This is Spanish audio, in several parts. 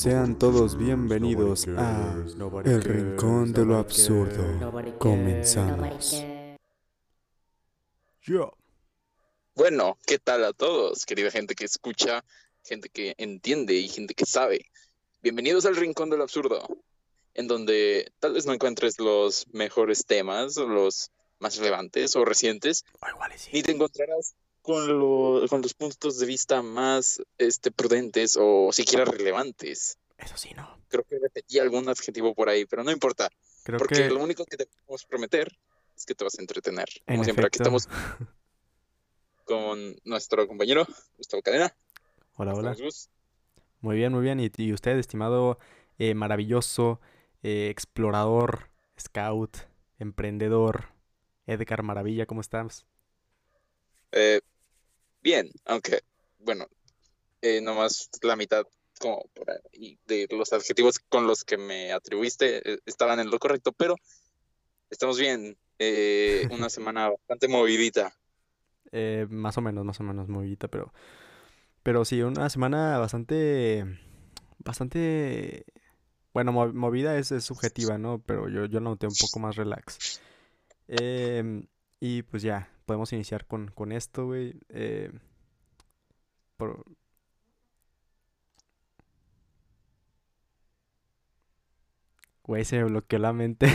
Sean todos bienvenidos a El Rincón de lo Absurdo. Comenzamos. Yo. Bueno, ¿qué tal a todos, querida gente que escucha, gente que entiende y gente que sabe? Bienvenidos al Rincón de lo Absurdo, en donde tal vez no encuentres los mejores temas, o los más relevantes o recientes, ni te encontrarás con, con los puntos de vista más este, prudentes o siquiera relevantes. Eso sí, no. Creo que repetí algún adjetivo por ahí, pero no importa. Creo porque que lo único que te podemos prometer es que te vas a entretener. En Como siempre, aquí estamos con nuestro compañero Gustavo Cadena. Hola, hola. Muy bien, muy bien. Y, y usted, estimado, eh, maravilloso, eh, explorador, scout, emprendedor, Edgar Maravilla, ¿cómo estás? Eh, bien, aunque, bueno, eh, nomás la mitad como por ahí de los adjetivos con los que me atribuiste eh, estaban en lo correcto, pero estamos bien. Eh, una semana bastante movidita. Eh, más o menos, más o menos, movidita, pero... Pero sí, una semana bastante... Bastante... Bueno, mo- movida es, es subjetiva, ¿no? Pero yo, yo la noté un poco más relax. Em, y pues ya, podemos iniciar con, con esto, güey. Eh, por- Güey, se me bloqueó la mente.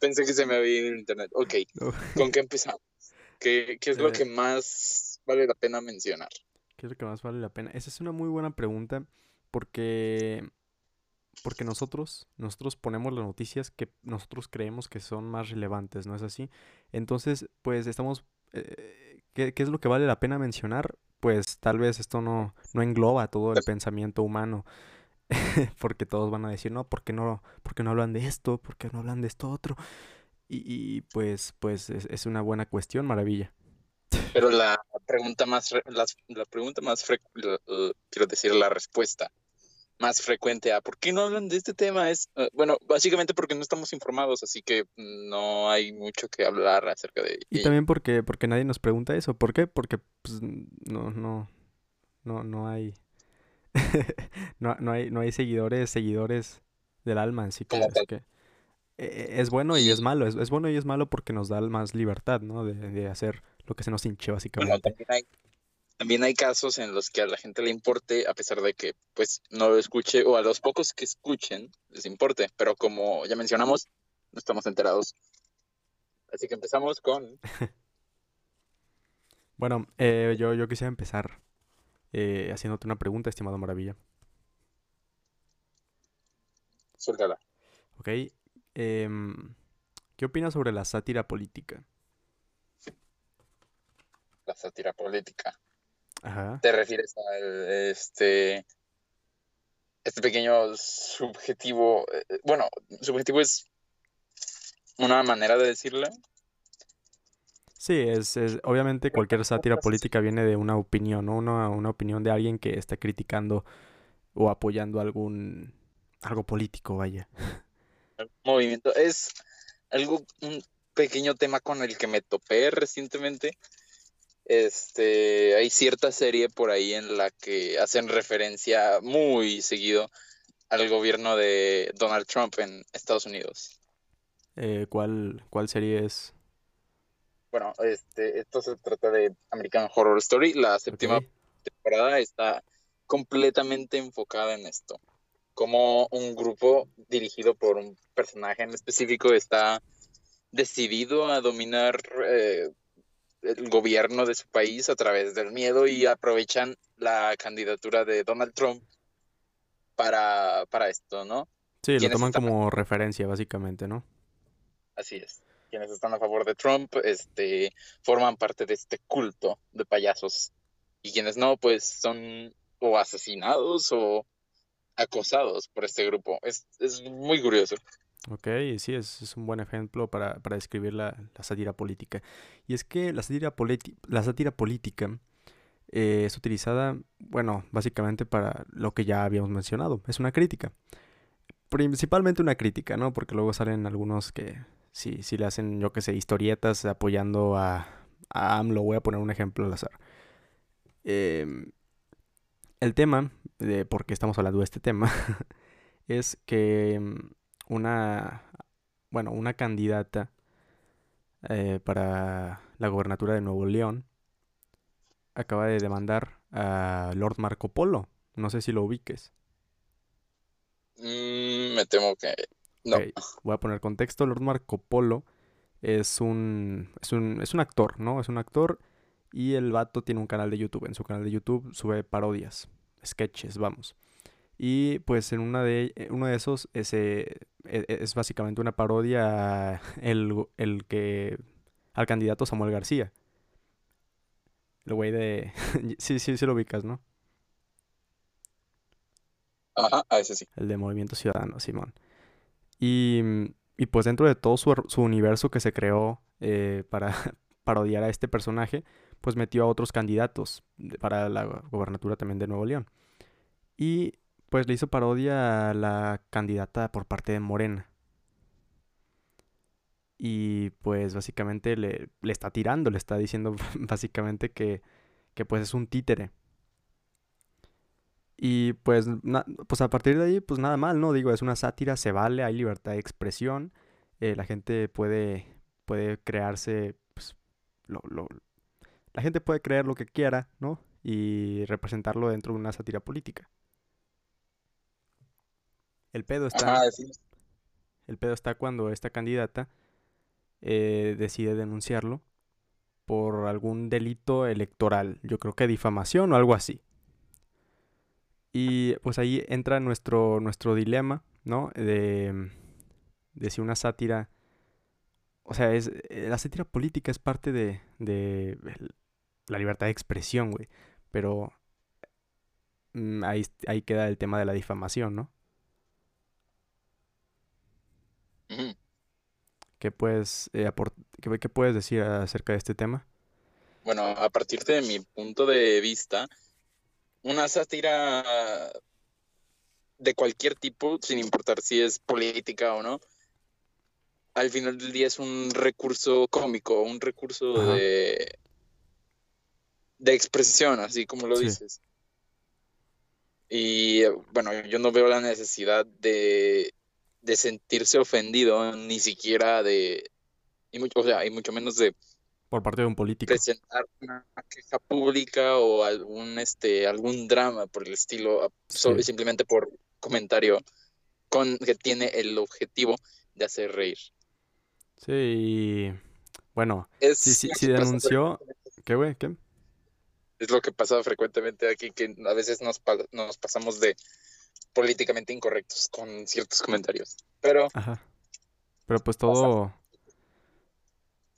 Pensé que se me había ido el internet. Ok, No. ¿con qué empezamos? ¿Qué, qué es lo Eh. que más vale la pena mencionar? ¿Qué es lo que más vale la pena? Esa es una muy buena pregunta porque porque nosotros nosotros ponemos las noticias que nosotros creemos que son más relevantes, ¿no es así? Entonces, pues estamos eh, ¿qué, qué es lo que vale la pena mencionar? Pues tal vez esto no no engloba todo el pensamiento humano. Porque todos van a decir, "No, ¿por qué no por qué no hablan de esto? ¿Por qué no hablan de esto otro?" Y, y, pues pues es, es una buena cuestión, maravilla. Pero la pregunta más, las- la, pregunta más frecuente, quiero decir, la respuesta más frecuente a ¿por qué no hablan de este tema? Es, eh, bueno, básicamente porque no estamos informados, así que no hay mucho que hablar acerca de Y también porque, porque nadie nos pregunta eso. ¿Por qué? Porque pues, no, no, no, no hay, no, no hay, no hay seguidores, seguidores del alma, así que, Como así tal. que eh, es bueno y es malo. Es, es bueno y es malo porque nos da más libertad, ¿no? De, de hacer lo que se nos hinche, Bueno, básicamente. también hay, también hay casos en los que a la gente le importe, a pesar de que pues no lo escuche, o a los pocos que escuchen les importe, pero como ya mencionamos, no estamos enterados. Así que empezamos con Bueno, eh, yo, yo quisiera empezar eh, haciéndote una pregunta, estimado Maravilla. Suéltala. ¿Ok? Em, ¿qué opinas sobre la sátira política? la sátira política. Ajá. ¿Te refieres a este, este pequeño subjetivo? eh, eh, Bueno, subjetivo es una manera de decirlo. Sí, es, es- obviamente cualquier sátira política viene de una opinión, ¿no? Una, una opinión de alguien que está criticando o apoyando algún algo político, vaya. movimiento. Es algo, un pequeño tema con el que me topé recientemente. Este, hay cierta serie por ahí en la que hacen referencia muy seguido al gobierno de Donald Trump en Estados Unidos. Eh, ¿cuál, cuál serie es? Bueno, este, esto se trata de American Horror Story. La séptima temporada está completamente enfocada en esto. Como un grupo dirigido por un personaje en específico está decidido a dominar eh, el gobierno de su país a través del miedo y aprovechan la candidatura de Donald Trump para, para esto, ¿no? Sí, lo ¿Quiénes toman como referencia, básicamente, ¿no? Así es. Quienes están a favor de Trump, este, forman parte de este culto de payasos. Y quienes no, pues son o asesinados o acosados por este grupo. Es, es muy curioso. Ok, sí, es, un buen ejemplo para, para describir la, la sátira política. Y es que la sátira, la sátira política eh, es utilizada, bueno, básicamente para lo que ya habíamos mencionado. Es una crítica. Principalmente una crítica, ¿no? Porque luego salen algunos que sí, sí le hacen, yo qué sé, historietas apoyando a, a AMLO. Voy a poner un ejemplo al azar. Em, el tema de por qué estamos hablando de este tema, es que mm, una, bueno, una candidata eh, para la gobernatura de Nuevo León acaba de demandar a Lord Marco Polo. No sé si lo ubiques. Mm, me temo que no. Voy a poner contexto. Lord Marco Polo es un, es un, es un actor, ¿no? Es un actor y el vato tiene un canal de YouTube. En su canal de YouTube sube parodias, sketches, vamos. Y pues en una de, uno de esos ese, e, e, es básicamente una parodia el, el que al candidato Samuel García. El güey de... sí, sí, sí lo ubicas, ¿no? Ajá, a ese sí. El de Movimiento Ciudadano, Simón. Y, y pues dentro de todo su, su universo que se creó eh, para parodiar a este personaje, pues metió a otros candidatos para la gobernatura también de Nuevo León. Y pues le hizo parodia a la candidata por parte de Morena. Y pues básicamente le, le está tirando, le está diciendo básicamente que, que pues es un títere. Y pues, pues a partir de ahí, pues nada mal, ¿no? Digo, es una sátira, se vale, hay libertad de expresión, eh, la gente puede, puede crearse, pues, lo, lo, la gente puede creer lo que quiera, ¿no? Y representarlo dentro de una sátira política. El pedo está. El pedo está cuando esta candidata eh, decide denunciarlo por algún delito electoral. Yo creo que difamación o algo así. Y pues ahí entra nuestro, nuestro dilema, ¿no? De, de si una sátira. O sea, es, eh, la sátira política es parte de, de la libertad de expresión, güey. Pero mm, ahí, ahí queda el tema de la difamación, ¿no? ¿Qué puedes, eh, qué, puedes decir acerca de este tema? Bueno, a partir de mi punto de vista, una sátira de cualquier tipo, sin importar si es política o no, al final del día es un recurso cómico, un recurso de, de expresión, así como lo dices. Y bueno, yo no veo la necesidad de de sentirse ofendido, ni siquiera de, y mucho, o sea, y mucho menos de por parte de un político presentar una queja pública o algún este algún drama por el estilo simplemente por comentario con que tiene el objetivo de hacer reír. Sí, bueno, sí, sí, sí denunció, ¿qué güey? ¿Qué? Es lo que pasa frecuentemente aquí, que a veces nos, nos pasamos de políticamente incorrectos con ciertos comentarios. Pero. Ajá. Pero pues todo.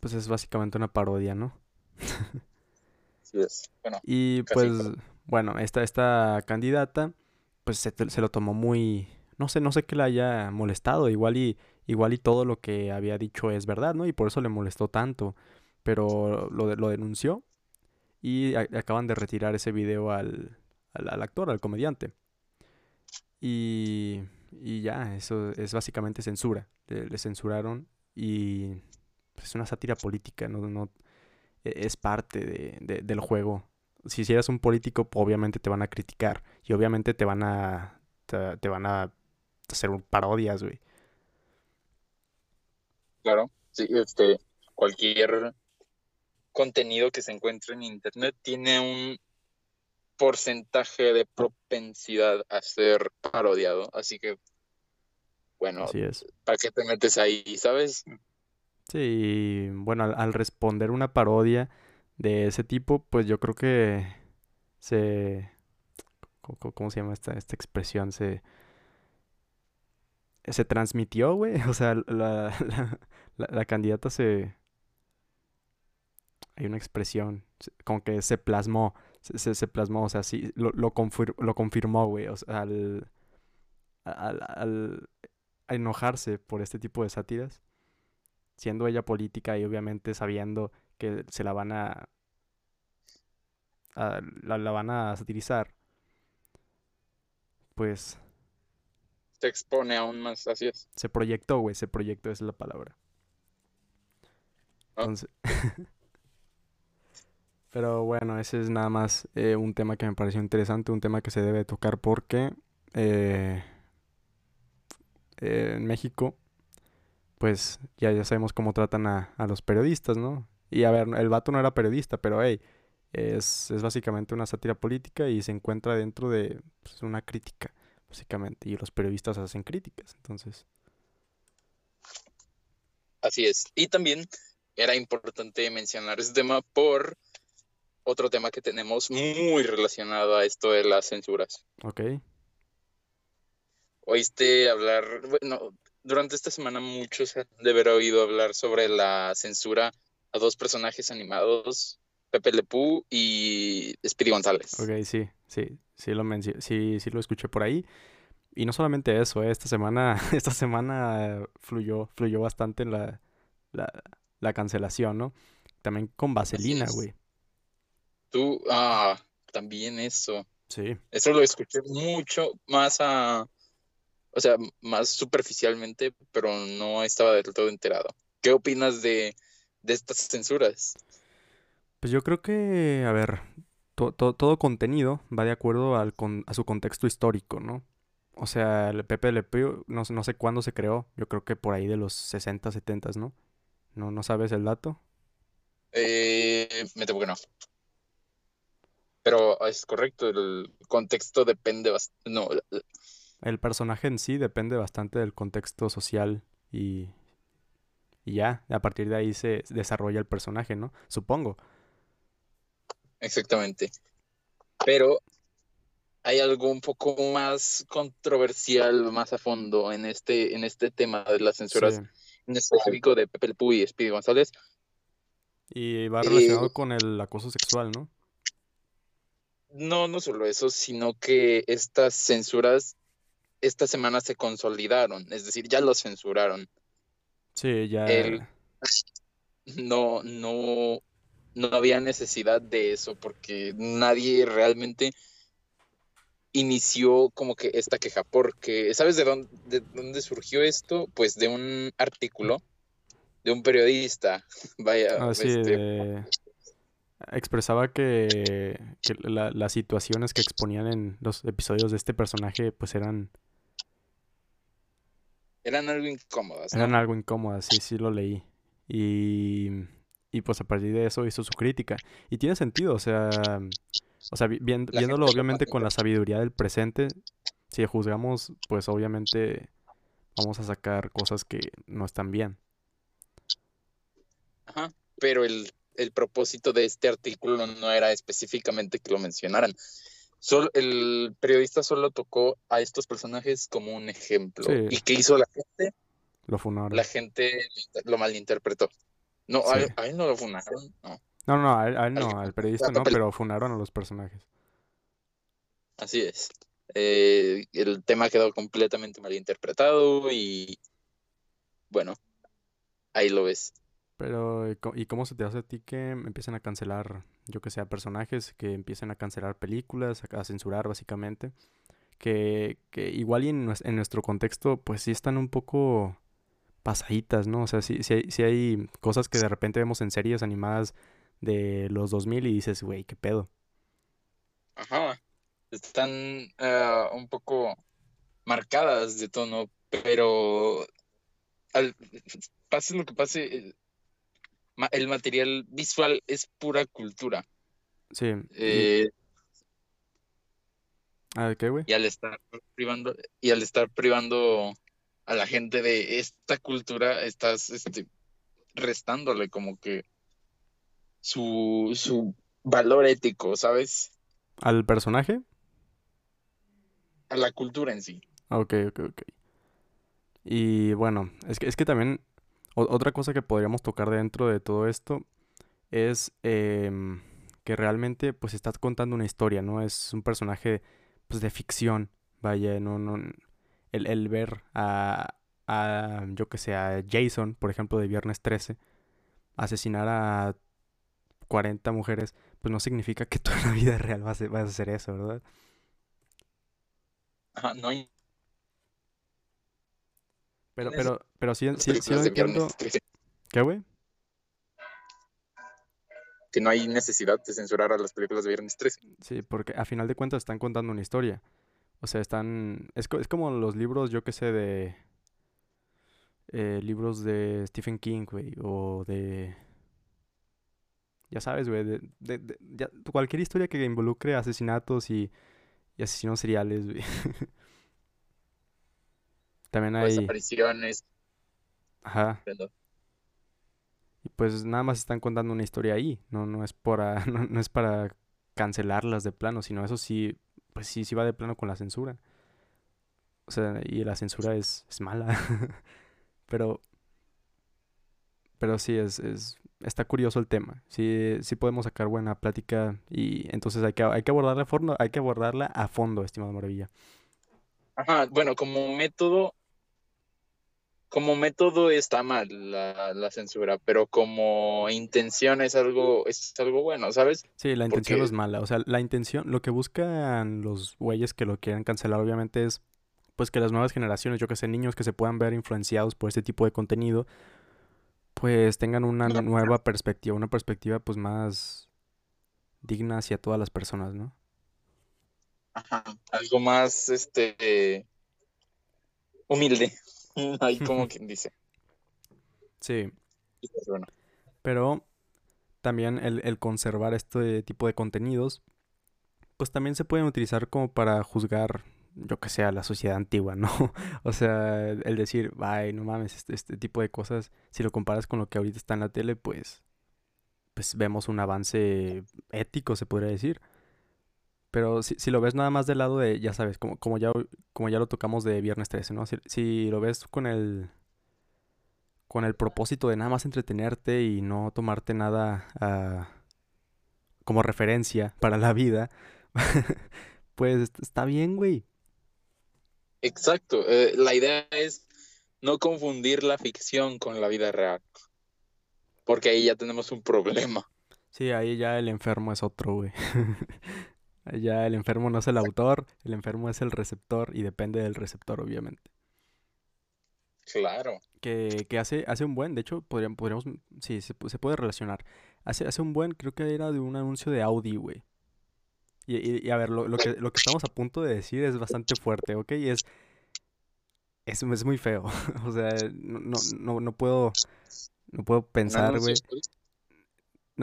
Pues es básicamente una parodia, ¿no? sí es. Bueno, y pues, bueno, esta, esta candidata, pues se, se, lo tomó muy. No sé, no sé qué le haya molestado. Igual y, igual y todo lo que había dicho es verdad, ¿no? Y por eso le molestó tanto. Pero lo, lo denunció. Y acaban de retirar ese video al, al actor, al comediante. Y, y ya, eso es básicamente censura. Le, censuraron y es una sátira política, no, no e, es parte de, del juego. Si eres un político, obviamente te van a criticar y obviamente te van a te, van a hacer parodias, güey. Claro, sí, este cualquier contenido que se encuentre en internet tiene un porcentaje de propensidad a ser parodiado. Así que, bueno, ¿para qué te metes ahí, sabes? Sí, bueno, al, responder una parodia de ese tipo, pues yo creo que se... ¿Cómo, se llama esta, esta expresión? Se... Se transmitió, güey. O sea, la, la, la candidata se... Hay una expresión, como que se plasmó se, se, plasmó, o sea, sí, lo, lo, lo confirmó, güey, o sea, al, al, al, enojarse por este tipo de sátiras, siendo ella política y obviamente sabiendo que se la van a, la, la, van a satirizar, pues... Se expone aún más, así es. Se proyectó, güey, se proyectó, esa es la palabra. Ah. Entonces... Pero bueno, ese es nada más eh, un tema que me pareció interesante, un tema que se debe tocar porque eh, en México, pues ya, ya sabemos cómo tratan a, a los periodistas, ¿no? Y a ver, el vato no era periodista, pero hey, es, es básicamente una sátira política y se encuentra dentro de pues, una crítica, básicamente. Y los periodistas hacen críticas, entonces. Así es. Y también era importante mencionar este tema por otro tema que tenemos muy relacionado a esto de las censuras. Ok. Oíste hablar, bueno, durante esta semana muchos han de haber oído hablar sobre la censura a dos personajes animados, Pepe Le y Speedy González. Ok, sí, sí, sí lo sí, sí lo escuché por ahí. Y no solamente eso, eh, esta semana, esta semana fluyó, fluyó bastante la, la, la cancelación, ¿no? También con Vaselina, güey. Tú, ah, también eso. Sí. Eso lo escuché mucho más a, o sea, más superficialmente, pero no estaba del todo enterado. ¿Qué opinas de, de estas censuras? Pues yo creo que, a ver, todo contenido va de acuerdo al a su contexto histórico, ¿no? O sea, el Pepe Le Pew, no, no sé cuándo se creó, yo creo que por ahí de los 60, 70, ¿no? ¿No, no sabes el dato? Eh, me temo que no. Pero es correcto, el contexto depende bastante. No. El personaje en sí depende bastante del contexto social y, y ya, a partir de ahí se desarrolla el personaje, ¿no? Supongo. Exactamente. Pero hay algo un poco más controversial, más a fondo en este, en este tema de las censuras, en específico de Pepe Le y Speedy González. Y va relacionado eh, con el acoso sexual, ¿no? No, no solo eso, sino que estas censuras esta semana se consolidaron, es decir, ya los censuraron. Sí, ya. no, no, no había necesidad de eso porque nadie realmente inició como que esta queja, porque ¿sabes de dónde, de dónde surgió esto? Pues de un artículo de un periodista, vaya. Ah, este, Expresaba que, las situaciones que exponían en los episodios de este personaje pues eran... Eran algo incómodas. Eran algo incómodas, sí, sí lo leí. Y, y pues a partir de eso hizo su crítica. Y tiene sentido, o sea, o sea, viéndolo obviamente con la sabiduría del presente, si juzgamos, pues obviamente vamos a sacar cosas que no están bien. Ajá, pero el, propósito de este artículo no era específicamente que lo mencionaran. Solo, el periodista solo tocó a estos personajes como un ejemplo. ¿Y qué hizo la gente? Lo funaron. La gente lo malinterpretó. No, a, él no lo funaron, no. No, no, a él, no, al periodista no, pero funaron a los personajes. Así es. Eh, el tema quedó completamente malinterpretado y bueno, ahí lo ves. Pero, ¿y cómo se te hace a ti que empiecen a cancelar, yo que sé, personajes, que empiecen a cancelar películas, a censurar básicamente? Que, que igual y en, en nuestro contexto, pues sí están un poco pasaditas, ¿no? O sea, sí, sí, hay, sí hay cosas que de repente vemos en series animadas de los 2000 y dices, güey, ¿qué pedo? Ajá, están eh, un poco marcadas de tono, pero al, pase lo que pase, el, material visual es pura cultura. Sí. Eh, ¿A qué, güey? Y al estar privando, y al estar privando a la gente de esta cultura, estás este, restándole como que su, su valor ético, ¿sabes? ¿Al personaje? A la cultura en sí. Ok, ok, ok. Y bueno, es que, es que también otra cosa que podríamos tocar dentro de todo esto es em, que realmente pues estás contando una historia, ¿no? Es un personaje pues de ficción, vaya, no, no, el, el ver a, a, yo que sé, a Jason, por ejemplo, de Viernes 13, asesinar a 40 mujeres, pues no significa que toda la vida real vas a, vas a hacer eso, ¿verdad? Ajá, no hay... Pero, pero, pero sí, sí, sí lo entiendo. ¿Qué, güey? que no hay necesidad de censurar a las películas de Viernes 13. Sí, porque a final de cuentas están contando una historia. O sea, están... Es, es como los libros, yo que sé, de... Eh, libros de Stephen King, güey, o de... Ya sabes, güey, de, de, cualquier historia que involucre asesinatos y, y asesinos seriales, güey. También hay... Desapariciones. Ajá. Y pues nada más están contando una historia ahí, no, no es para, no, es para cancelarlas de plano, sino eso sí, pues sí, sí va de plano con la censura. O sea, y la censura es, es mala. pero, pero sí, es, es, está curioso el tema. Sí, sí podemos sacar buena plática y entonces hay que, hay que abordarla a fondo, hay que abordarla a fondo, estimado Maravilla. Ajá, bueno, como método, como método está mal la, censura, pero como intención es algo, es algo bueno, ¿sabes? Sí, la intención es mala. O sea, la intención, lo que buscan los güeyes que lo quieren cancelar, obviamente, es pues que las nuevas generaciones, yo que sé, niños que se puedan ver influenciados por este tipo de contenido, pues tengan una nueva perspectiva, una perspectiva pues más digna hacia todas las personas, ¿no? Ajá, algo más, este, humilde. Ahí como quien dice. Sí. Pues, Pero también el, conservar este tipo de contenidos, pues también se pueden utilizar como para juzgar, yo que sé, a la sociedad antigua, ¿no? o sea, el decir, ay, no mames, este, este, tipo de cosas, si lo comparas con lo que ahorita está en la tele, pues, pues vemos un avance ético, se podría decir. Pero si, si, lo ves nada más del lado de, ya sabes, como, como, ya, como ya lo tocamos de Viernes 13, ¿no? Si, lo ves con el, con el propósito de nada más entretenerte y no tomarte nada ah, como referencia para la vida, pues está bien, güey. Exacto. Eh, la idea es no confundir la ficción con la vida real. Porque ahí ya tenemos un problema. Sí, ahí ya el enfermo es otro, güey. Ya el enfermo no es el autor, el enfermo es el receptor y depende del receptor, obviamente. Claro. Que, que hace, hace un buen, de hecho, podríamos, podríamos sí, se, puede relacionar. Hace, hace un buen, creo que era de un anuncio de Audi, güey. Y, y, a ver, lo, lo, que, lo que estamos a punto de decir es bastante fuerte, ¿ok? Y es, es, es muy feo. o sea, no, no, no, no puedo, no puedo pensar, güey no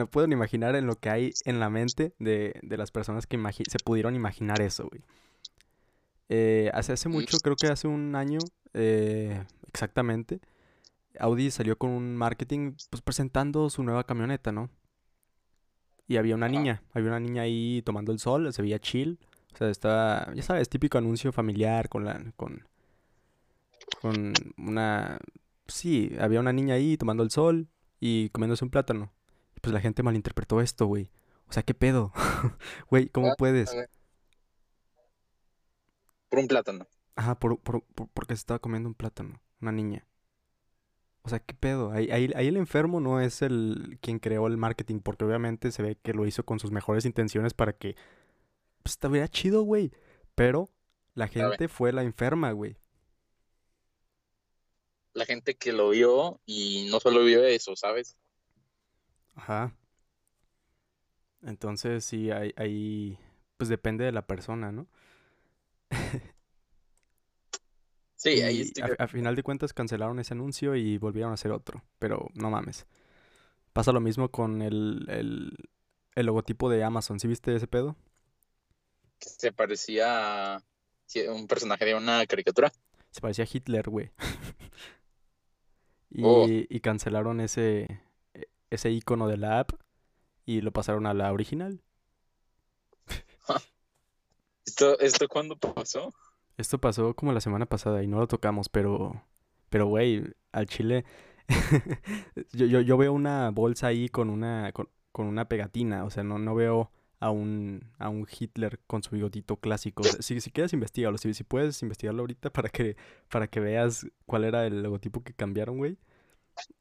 puedo ni imaginar en lo que hay en la mente de, las personas que se pudieron imaginar eso, güey. Eh, hace, hace mucho, creo que hace un año eh, exactamente, Audi salió con un marketing pues presentando su nueva camioneta, ¿no? Y había una niña, había una niña ahí tomando el sol, se veía chill. O sea, estaba, ya sabes, típico anuncio familiar con la, con, con una, sí, había una niña ahí tomando el sol y comiéndose un plátano pues la gente malinterpretó esto, güey. O sea, ¿qué pedo? Güey, ¿cómo puedes? Por un plátano. Ajá, por, por, porque se estaba comiendo un plátano, una niña. O sea, ¿qué pedo? Ahí, ahí, el enfermo no es el quien creó el marketing, porque obviamente se ve que lo hizo con sus mejores intenciones para que pues estuviera chido, güey. Pero la gente fue la enferma, güey. La gente que lo vio y no solo vio eso, ¿sabes? Ajá. Entonces, sí, ahí, pues depende de la persona, ¿no? sí, ahí estoy... a, final de cuentas cancelaron ese anuncio y volvieron a hacer otro, pero no mames. Pasa lo mismo con el, el, el logotipo de Amazon, ¿sí viste ese pedo? Se parecía a un personaje de una caricatura. Se parecía a Hitler, güey. Oh. y, y cancelaron ese, ese icono de la app y lo pasaron a la original. ¿Esto, ¿Esto cuándo pasó? Esto pasó como la semana pasada y no lo tocamos, pero, pero güey, al chile, yo, yo, yo, veo una bolsa ahí con una, con, una pegatina, o sea, no, no veo a un, a un Hitler con su bigotito clásico. si, si quieres investigarlo, si, si puedes investigarlo ahorita para que, para que veas cuál era el logotipo que cambiaron, güey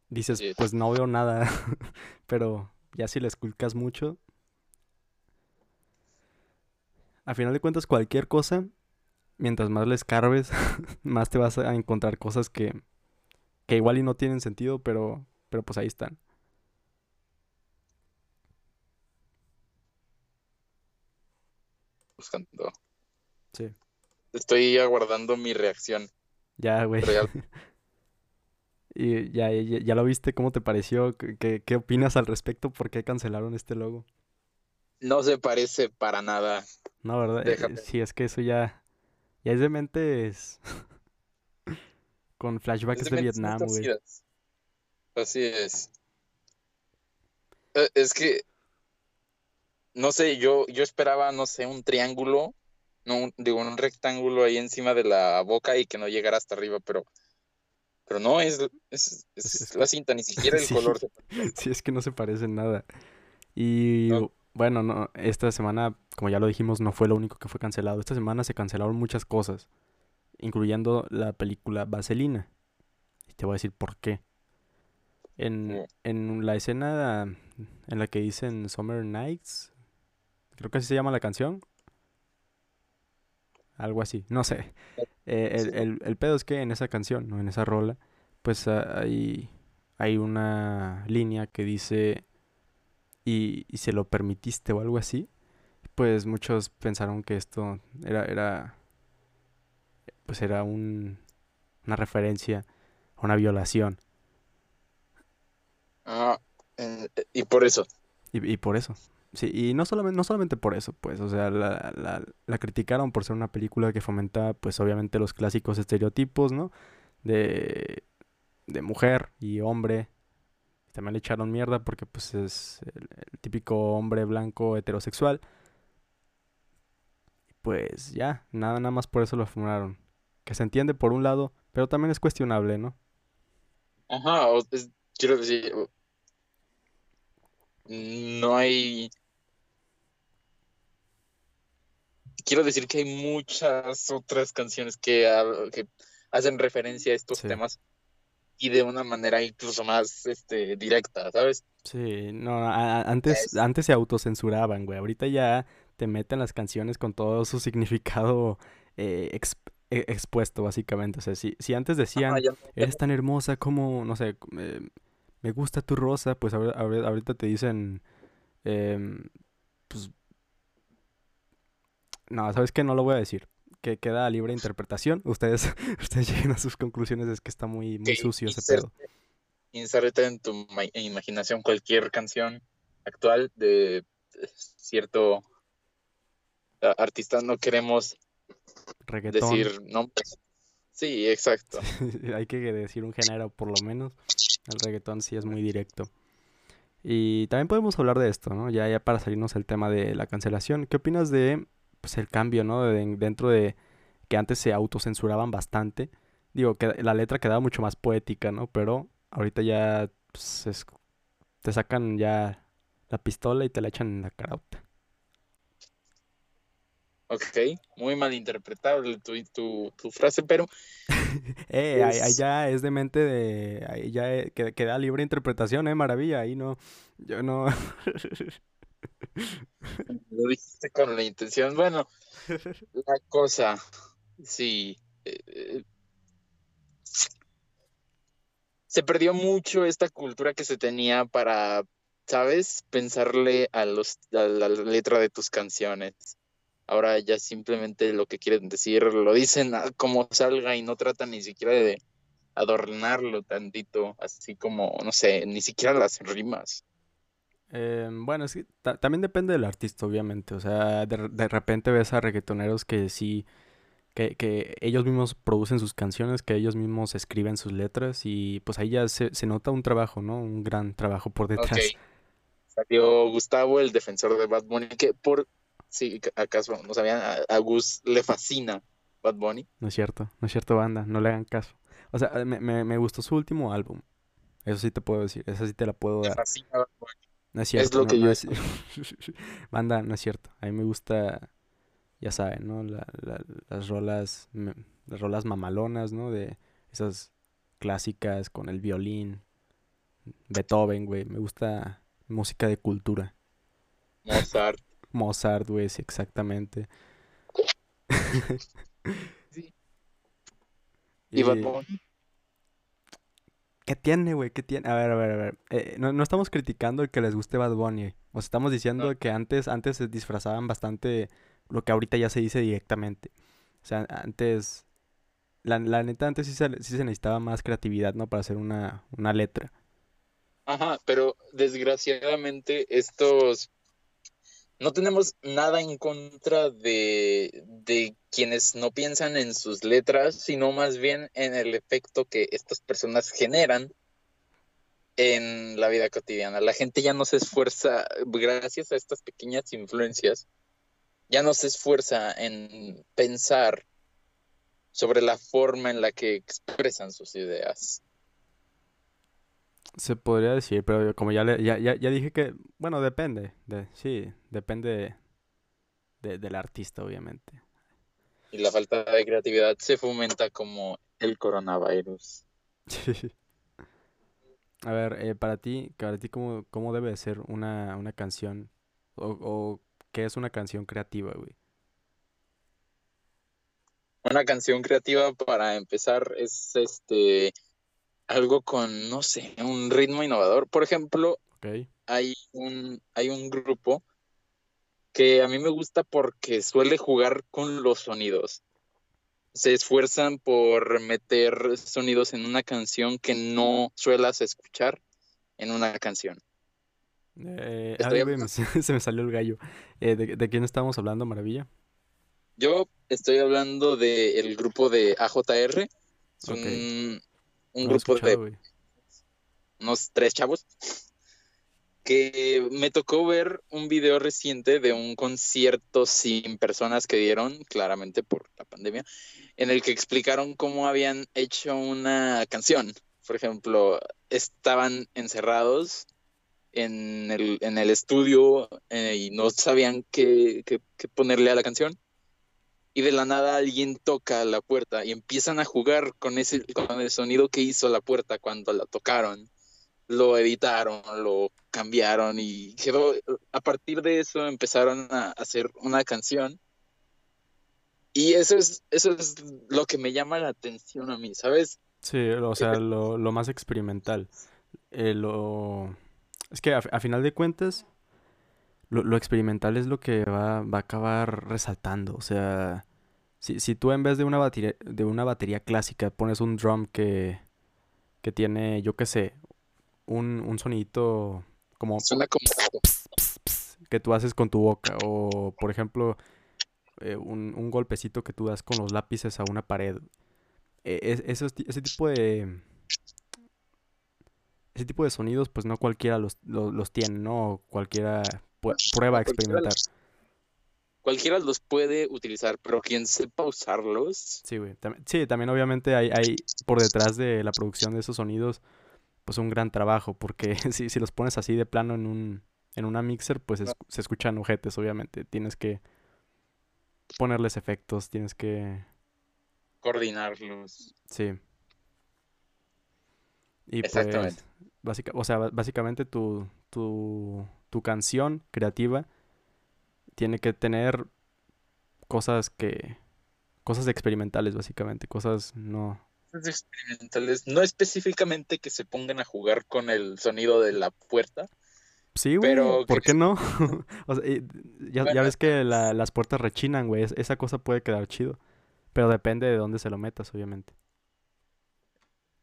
dices, pues no veo nada, pero ya si le esculcas mucho, a final de cuentas cualquier cosa, mientras más le escarbes, más te vas a encontrar cosas que, que igual y no tienen sentido, pero, pero pues ahí están. Buscando. Sí. Estoy aguardando mi reacción. Ya, güey. ¿Y ya, ya, ya lo viste? ¿Cómo te pareció? ¿Qué, qué, opinas al respecto? ¿Por qué cancelaron este logo? No se parece para nada. No, ¿verdad? Eh, Déjame. Sí, es que eso ya... Ya es de mentes... Con flashbacks Es de Vietnam, güey. Así es. Eh, Es que, no sé, yo, yo esperaba, no sé, un triángulo, no, un- digo, un rectángulo ahí encima de la boca y que no llegara hasta arriba, pero, pero no, es, es, es Es- es la cinta, ni siquiera el Sí. color. se- Sí, es que no se parecen nada. Y No. bueno, no, esta semana, como ya lo dijimos, no fue lo único que fue cancelado. Esta semana se cancelaron muchas cosas, incluyendo la película Vaselina. Y te voy a decir por qué. En, en la escena en la que dicen Summer Nights, creo que así se llama la canción. Algo así, no sé. Eh, el, el- el pedo es que en esa canción, ¿no? En esa rola, pues ah, hay, hay una línea que dice y, y se lo permitiste o algo así. Pues muchos pensaron que esto era, era pues era un, una referencia a una violación. Ah, eh, y por eso. Y, y por eso. Sí, y no solamente, no solamente por eso, pues, o sea, la, la, criticaron por ser una película que fomenta, pues, obviamente los clásicos estereotipos, ¿no? De, de mujer y hombre. También le echaron mierda porque, pues, es el, típico hombre blanco heterosexual. Pues ya, nada, nada más por eso lo fumaron. Que se entiende por un lado, pero también es cuestionable, ¿no? Ajá, quiero decir, no hay... Quiero decir que hay muchas otras canciones que, que hacen referencia a estos Sí. temas y de una manera incluso más este, directa, ¿sabes? Sí, no, a- antes, Es- antes se autocensuraban, güey. Ahorita ya te meten las canciones con todo su significado eh, e- expuesto, básicamente. O sea, si, si antes decían, Ajá, eres tan hermosa como, no sé, eh, me gusta tu rosa, pues ahora- ahorita te dicen, em, pues, no, ¿sabes qué? No lo voy a decir. Que queda a libre interpretación. Ustedes, ustedes lleguen a sus conclusiones, es que está muy, muy sucio ese inserte- pedo. Inserta en tu ma- imaginación cualquier canción actual de cierto a- artista. No queremos Reggaetón. decir nombres. Sí, exacto. Hay que decir un género por lo menos. El reggaetón sí es muy directo. Y también podemos hablar de esto, ¿no? Ya, ya para salirnos del tema de la cancelación. ¿Qué opinas de pues, el cambio, ¿no? De- dentro de que antes se autocensuraban bastante. Digo, que la letra quedaba mucho más poética, ¿no? Pero ahorita ya pues, es- te sacan ya la pistola y te la echan en la carota. Ok, muy mal interpretable tu, tu, tu frase, pero Eh, Pues- ya es de mente de... Ahí ya eh, queda, queda libre interpretación, eh, maravilla. Ahí no... Yo no... lo dijiste con la intención. Bueno, la cosa, sí. eh, eh, se perdió mucho esta cultura que se tenía para, ¿sabes? Pensarle a los, a la letra de tus canciones. Ahora ya simplemente lo que quieren decir lo dicen como salga y no tratan ni siquiera de adornarlo tantito, así como, no sé, ni siquiera las rimas. Eh, bueno, ta- también depende del artista, obviamente. O sea, de, de repente ves a reggaetoneros que sí, que, que ellos mismos producen sus canciones, que ellos mismos escriben sus letras y pues ahí ya se, se nota un trabajo, ¿no? Un gran trabajo por detrás. Ok. Salió Gustavo, el defensor de Bad Bunny, que por si acaso no sabían, a, a Gus le fascina Bad Bunny. No es cierto, no es cierto, banda, no le hagan caso. O sea, me, me, me gustó su último álbum. Eso sí te puedo decir, esa sí te la puedo Le dar. fascina Bad Bunny. No es cierto, lo no, que no yo es... Banda, no es cierto. A mí me gusta, ya saben, ¿no? La- la- las rolas, me- las rolas mamalonas, ¿no? De esas clásicas con el violín, Beethoven, güey. Me gusta música de cultura. Mozart. Mozart, güey, sí, exactamente. Sí. Y Bad Y- Bunny. ¿Qué tiene, güey? ¿Qué tiene? A ver, a ver, a ver. Eh, no, no estamos criticando el que les guste Bad Bunny. O sea, estamos diciendo No. que antes, antes se disfrazaban bastante lo que ahorita ya se dice directamente. O sea, antes, la, la neta, antes sí se, sí se necesitaba más creatividad, ¿no? Para hacer una, una letra. Ajá, pero desgraciadamente estos no tenemos nada en contra de, de, quienes no piensan en sus letras, sino más bien en el efecto que estas personas generan en la vida cotidiana. La gente ya no se esfuerza, gracias a estas pequeñas influencias, ya no se esfuerza en pensar sobre la forma en la que expresan sus ideas. Se podría decir, pero como ya, le, ya, ya, ya, dije que, bueno, depende, de, sí, depende de, del artista, obviamente. Y la falta de creatividad se fomenta como el coronavirus. A ver, eh, para ti, para ti ¿cómo, cómo debe ser una, una canción? O, o qué es una canción creativa, güey? Una canción creativa, para empezar, es este algo con, no sé, un ritmo innovador. Por ejemplo, hay, un, hay un grupo que a mí me gusta porque suele jugar con los sonidos. Se esfuerzan por meter sonidos en una canción que no suelas escuchar en una canción. Eh, se me salió el gallo. Eh, ¿de, quién estamos hablando, Maravilla? Yo estoy hablando del grupo de AJR. Son un grupo de unos tres chavos que me tocó ver un video reciente de un concierto sin personas que dieron, claramente por la pandemia, en el que explicaron cómo habían hecho una canción. Por ejemplo, estaban encerrados en el, en el estudio eh, y no sabían qué, qué ponerle a la canción y de la nada alguien toca la puerta y empiezan a jugar con ese con el sonido que hizo la puerta cuando la tocaron. Lo editaron, lo cambiaron y quedó a partir de eso empezaron a hacer una canción. Y eso es eso es lo que me llama la atención a mí, ¿sabes? Sí, o sea, lo, lo más experimental. Eh, lo... Es que a, a final de cuentas, lo, experimental es lo que va, va, a acabar resaltando. O sea, si, si tú en vez de una batería, de una batería clásica pones un drum que, que tiene, yo qué sé, un, un sonidito como... Suena como... Que tú haces con tu boca. O, por ejemplo, eh, un, un, golpecito que tú das con los lápices a una pared. E, ese, ese tipo de ese tipo de sonidos, pues no cualquiera los, los, los tiene, ¿no? Cualquiera prueba a experimentar. Cualquiera los puede utilizar, pero quien sepa usarlos. Sí, güey. sí, también obviamente hay, hay por detrás de la producción de esos sonidos, pues un gran trabajo, porque si, si los pones así de plano en un en una mixer, pues se escuchan ojetes, obviamente. Tienes que ponerles efectos, tienes que... Coordinarlos. Sí. Y pues, básica, o sea, básicamente tu, tu, tu canción creativa tiene que tener cosas que cosas experimentales básicamente, cosas no experimentales, no específicamente que se pongan a jugar con el sonido de la puerta. Sí, güey, pero ¿por qué no? o sea, ya, ves que las puertas rechinan, güey, esa cosa puede quedar chido, pero depende de dónde se lo metas, obviamente.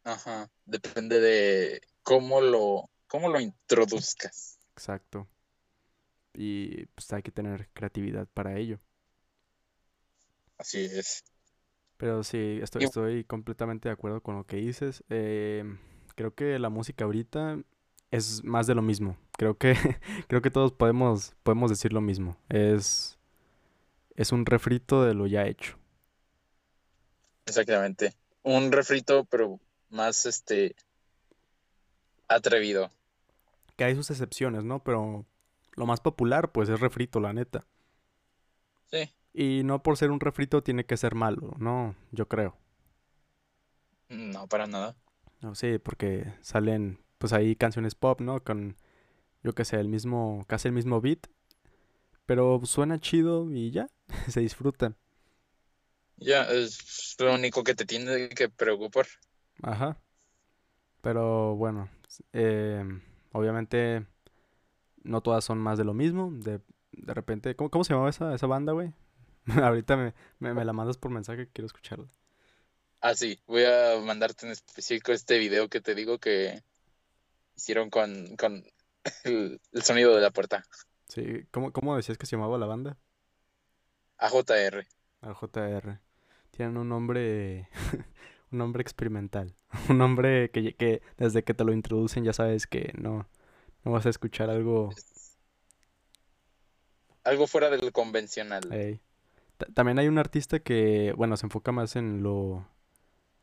Ajá, depende de cómo lo, cómo lo introduzcas. Exacto. Y pues hay que tener creatividad para ello. Así es. Pero sí, estoy, estoy completamente de acuerdo con lo que dices. Eh, creo que la música ahorita es más de lo mismo. Creo que, creo que todos podemos, podemos decir lo mismo. Es, es un refrito de lo ya hecho. Exactamente. Un refrito, pero más este atrevido que hay sus excepciones, ¿no? Pero lo más popular, pues, es refrito, la neta. Sí. Y no por ser un refrito tiene que ser malo, ¿no? Yo creo. No, para nada. No, sí, porque salen, pues, ahí canciones pop, ¿no? Con, yo qué sé, el mismo, casi el mismo beat. Pero suena chido y ya, se disfruta. Ya, es lo único que te tiene que preocupar. Ajá. Pero bueno, eh, Obviamente no todas son más de lo mismo. De, de repente, ¿cómo, ¿cómo, se llamaba esa, esa banda, güey? Ahorita me, me, me la mandas por mensaje, quiero escucharla. Ah, sí, voy a mandarte en específico este video que te digo que hicieron con, con el, el sonido de la puerta. Sí, ¿cómo, cómo decías que se llamaba la banda? AJR. AJR. Tienen un nombre, un nombre experimental. Un nombre que, que desde que te lo introducen ya sabes que no, no vas a escuchar algo. Algo fuera del convencional. También hay un artista que, bueno, se enfoca más en lo,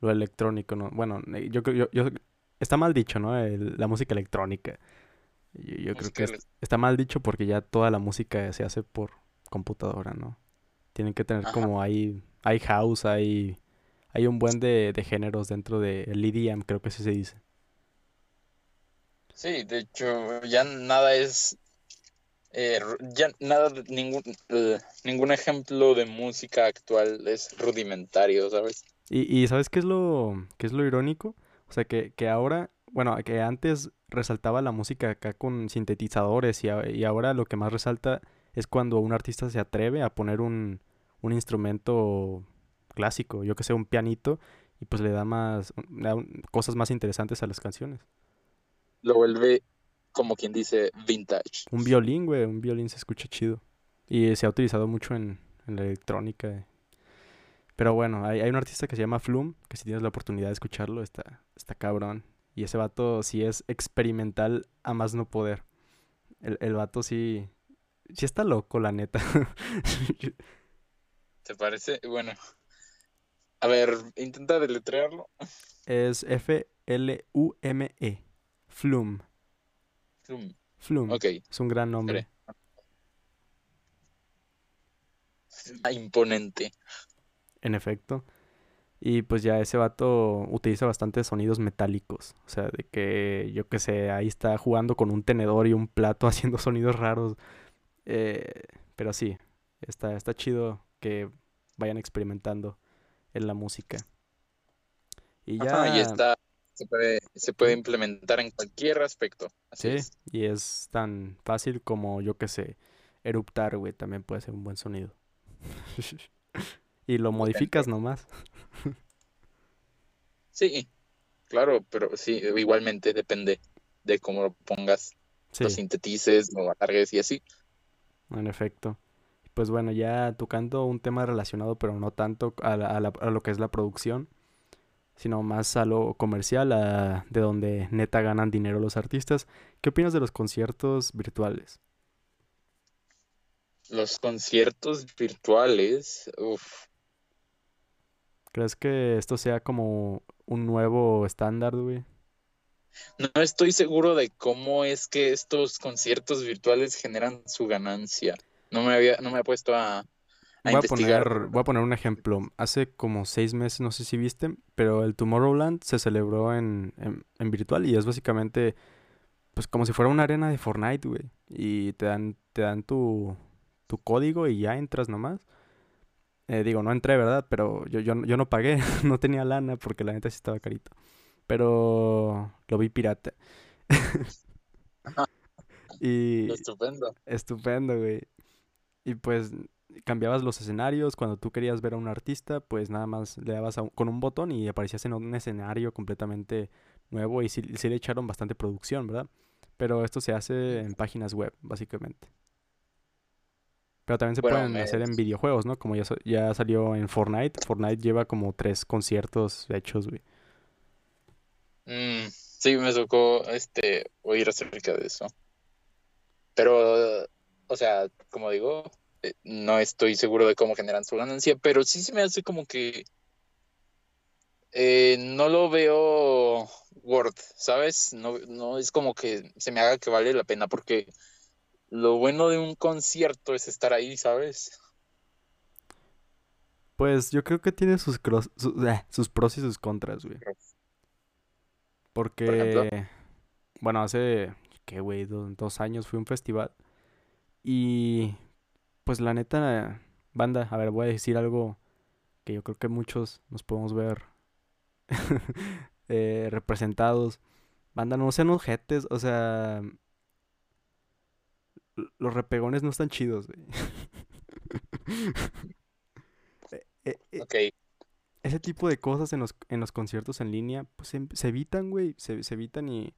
lo electrónico, ¿no? Bueno, eh, yo creo, yo, yo- está mal dicho, ¿no? El- la música electrónica. Yo, yo creo que es- está mal dicho porque ya toda la música se hace por computadora, ¿no? Tienen que tener Ajá. como hay, hay house, hay, hay un buen de, de géneros dentro del EDM, creo que así se dice. Sí, de hecho, ya nada es. eh, ya nada, de- ningún, eh, ningún ejemplo de música actual es rudimentario, ¿sabes? Y, y ¿sabes qué es lo, qué es lo irónico? O sea, que, que ahora, bueno, que antes resaltaba la música acá con sintetizadores y, a- y ahora lo que más resalta es cuando un artista se atreve a poner un, un instrumento clásico, yo que sé, un pianito, y pues le da más, le da un- cosas más interesantes a las canciones. Lo vuelve, como quien dice, vintage. Un violín, güey, un violín se escucha chido. Y se ha utilizado mucho en, en la electrónica. Pero bueno, hay, hay un artista que se llama Flum, que si tienes la oportunidad de escucharlo, está, está cabrón. Y ese vato sí es experimental a más no poder. El, el vato sí, sí está loco, la neta. ¿Te parece? Bueno. A ver, intenta deletrearlo. Es F-L-U-M-E. Flum. Zoom. Flum. Ok, Es un gran nombre. ah, imponente. En efecto. Y pues ya ese vato utiliza bastantes sonidos metálicos. O sea, de que yo qué sé, ahí está jugando con un tenedor y un plato haciendo sonidos raros. Eh, pero sí, está, está chido que vayan experimentando en la música. Y Ajá, y ya, está, se puede, se puede implementar en cualquier aspecto. Así sí, es. y es tan fácil como yo qué sé, eruptar, güey, también puede ser un buen sonido. Y lo modificas nomás. Sí, claro, pero sí, igualmente depende de cómo lo pongas, Sí. lo sintetices, lo alargues y así. En efecto. Pues bueno, ya tocando un tema relacionado, pero no tanto a, la- a la- a lo que es la producción, sino más a lo comercial, a- de donde neta ganan dinero los artistas. ¿Qué opinas de los conciertos virtuales? Los conciertos virtuales, uff, ¿Crees que esto sea como un nuevo estándar, güey? no estoy seguro de cómo es que estos conciertos virtuales generan su ganancia. No me había, no me he puesto a, a Voy a investigar. poner, voy a poner un ejemplo. Hace como seis meses, no sé si viste, pero el Tomorrowland se celebró en, en, en virtual y es básicamente, pues como si fuera una arena de Fortnite, güey. Y te dan, te dan tu, tu código y ya entras nomás. Eh, digo, no entré, ¿verdad? Pero yo, yo, no- yo no pagué, no tenía lana porque la neta sí estaba carito. Pero lo vi pirata. Y Estupendo. estupendo, güey. Y pues cambiabas los escenarios. Cuando tú querías ver a un artista, pues nada más le dabas a un- con un botón y aparecías en un escenario completamente nuevo. Y sí, sí le echaron bastante producción, ¿verdad? Pero esto se hace en páginas web, básicamente. Pero también se Bueno, pueden hacer en videojuegos, ¿no? Como ya, ya salió en Fortnite. Fortnite lleva como tres conciertos hechos, güey. Mm, sí, me tocó este oír acerca de eso. Pero, o sea, como digo, no estoy seguro de cómo generan su ganancia, pero sí se me hace como que eh, no lo veo worth, ¿sabes? No, no es como que se me haga que vale la pena, porque lo bueno de un concierto es estar ahí, ¿sabes? Pues yo creo que tiene sus, cros- eh, sus pros y sus contras, güey. ejemplo. Porque, bueno, hace, ¿qué, güey? Do- Dos, años fui a un festival. Y, pues la neta, banda, a ver, voy a decir algo que yo creo que muchos nos podemos ver eh, representados. Banda, no sean ojetes, o sea, los repegones no están chidos, güey. eh, eh, Ok. ese tipo de cosas en los, en los conciertos en línea, pues se, se evitan, güey. Se, se evitan y.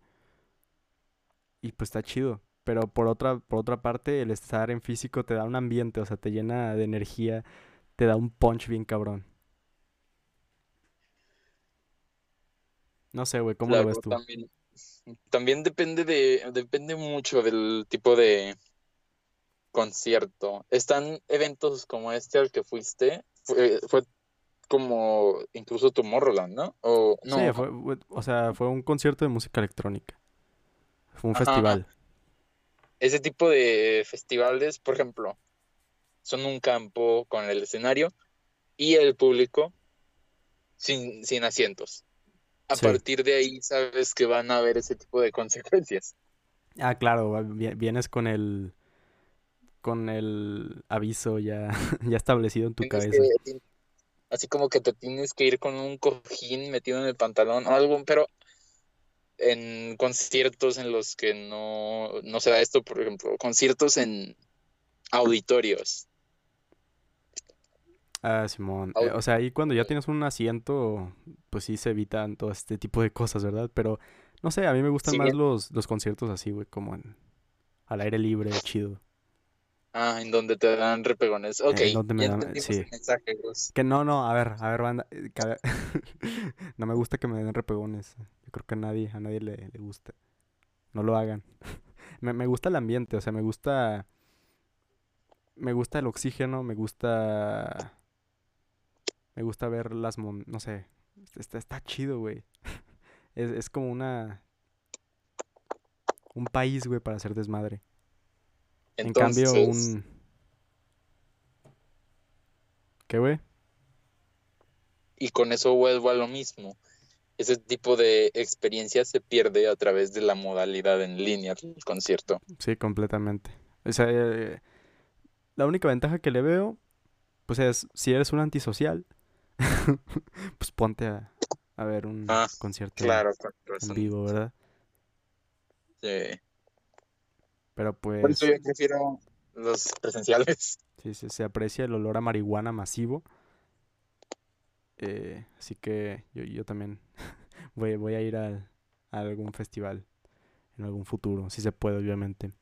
Y pues está chido. Pero por otra, por otra parte, el estar en físico te da un ambiente, o sea, te llena de energía, te da un punch bien cabrón. No sé, güey, ¿cómo lo ves tú? también, también depende de, depende mucho del tipo de concierto. Están eventos como este al que fuiste, fue, fue como incluso Tomorrowland, ¿no? O no, Sí, fue, fue- o sea, fue un concierto de música electrónica. Fue un Ajá. festival. Ese tipo de festivales, por ejemplo, son un campo con el escenario y el público sin, sin asientos. A Sí. partir de ahí sabes que van a haber ese tipo de consecuencias. Ah, claro, vienes con el con el aviso ya, ya establecido en tu Tienes cabeza. que- así como que te tienes que ir con un cojín metido en el pantalón o algo, pero en conciertos en los que no, no se da esto, por ejemplo, conciertos en auditorios. Ah, Simón. Eh, o sea, ahí cuando ya tienes un asiento, pues sí se evitan todo este tipo de cosas, ¿verdad? Pero no sé, a mí me gustan Sí, más los, los conciertos así, güey, como en, al aire libre, chido. Ah, en donde te dan repegones. Ok, en donde me ya dan- sí. mensaje. Que no, no, a ver, a ver, banda. eh, No me gusta que me den repegones. Yo creo que a nadie, a nadie le, le gusta. No lo hagan. Me, me gusta el ambiente, o sea, me gusta. Me gusta el oxígeno, me gusta. Me gusta ver las mon... No sé. Está, está chido, güey. Es, es como una. Un país, güey, para hacer desmadre. En cambio, un. ¿Qué, güey? y con eso vuelvo a lo mismo. Ese tipo de experiencia se pierde a través de la modalidad en línea del concierto. Sí, completamente. O sea, eh, la única ventaja que le veo, pues es, si eres un antisocial, pues ponte a, a ver un Ah, concierto Claro, en vivo, ¿verdad? Sí. Pero Por pues eso yo prefiero los presenciales. sí, sí, se aprecia el olor a marihuana masivo. Eh, así que yo, yo también voy, voy a ir al- a algún festival en algún futuro, si se puede, obviamente.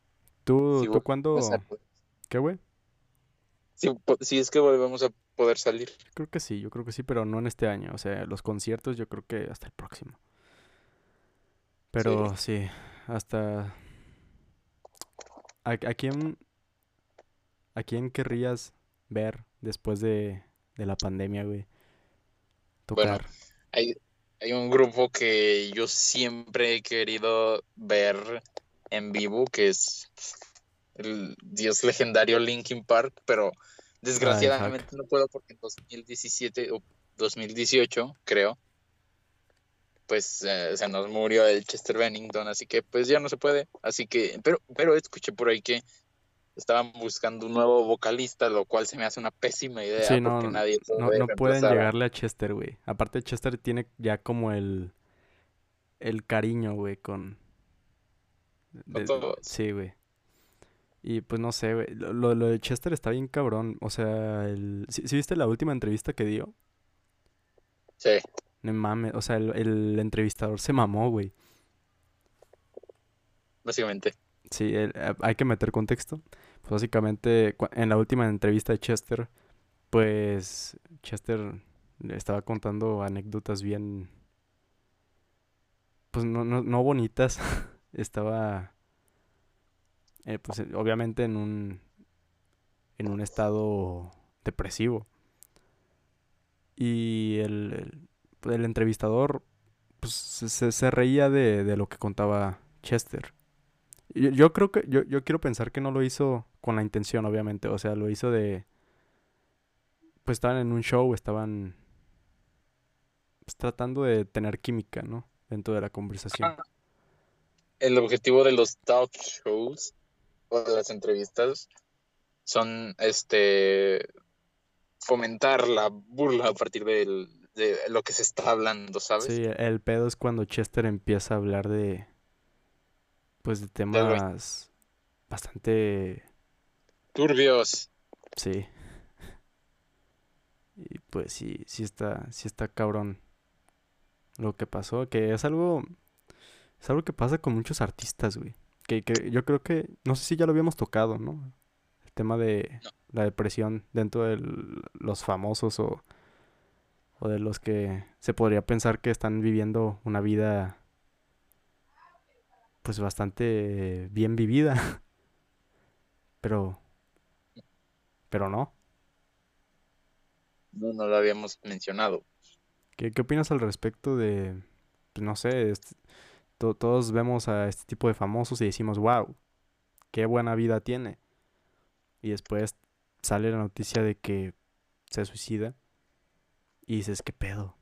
¿Tú, tú cuándo? a- ¿Qué, güey? Si, si es que volvemos a poder salir. Creo que sí, yo creo que sí, pero no en este año. O sea, los conciertos yo creo que hasta el próximo. Pero sí, hasta... ¿A, a quién, ¿A quién querrías ver después de, de la pandemia, güey? Bueno, Tocar. Hay, hay un grupo que yo siempre he querido ver en vivo, que es el dios legendario Linkin Park, pero desgraciadamente no puedo porque en 2017 o 2018, creo, pues eh, se nos murió el Chester Bennington, así que pues ya no se puede. Así que, pero, pero escuché por ahí que estaban buscando un nuevo vocalista, lo cual se me hace una pésima idea Sí, no, porque nadie no, no pueden llegarle a Chester, güey. Aparte, Chester tiene ya como el... El cariño, güey, con... de- todos. Sí, güey. Y pues no sé, güey. Lo, lo- lo de Chester está bien cabrón. O sea, el... ¿sí, sí viste la última entrevista que dio? Sí. No mames. O sea, el, el entrevistador se mamó, güey. Básicamente. Sí, el- eh, hay que meter contexto. Pues básicamente, en la última entrevista de Chester, pues Chester le estaba contando anécdotas bien, pues no, no, no bonitas. Estaba, eh, pues eh, obviamente en un, en un estado depresivo. Y el, el, entrevistador, pues se, se- reía de, de lo que contaba Chester. Yo, yo creo que, yo, yo quiero pensar que no lo hizo con la intención, obviamente. O sea, lo hizo de. Pues estaban en un show, estaban. pues, tratando de tener química, ¿no? Dentro de la conversación. El objetivo de los talk shows o de las entrevistas son este fomentar la burla a partir del- de lo que se está hablando, ¿sabes? Sí, el pedo es cuando Chester empieza a hablar de. Pues de temas bastante. Turbios. Sí. Y pues sí, sí está, sí está cabrón lo que pasó, que es algo, es algo que pasa con muchos artistas, güey. Que, que yo creo que, no sé si ya lo habíamos tocado, ¿no? El tema de la depresión dentro de los famosos o, o de los que se podría pensar que están viviendo una vida pues bastante bien vivida. Pero pero no. No, no lo habíamos mencionado. ¿Qué, qué opinas al respecto de, pues, no sé, todos vemos a este tipo de famosos y decimos, wow, qué buena vida tiene. Y después sale la noticia de que se suicida y dices, ¿qué pedo?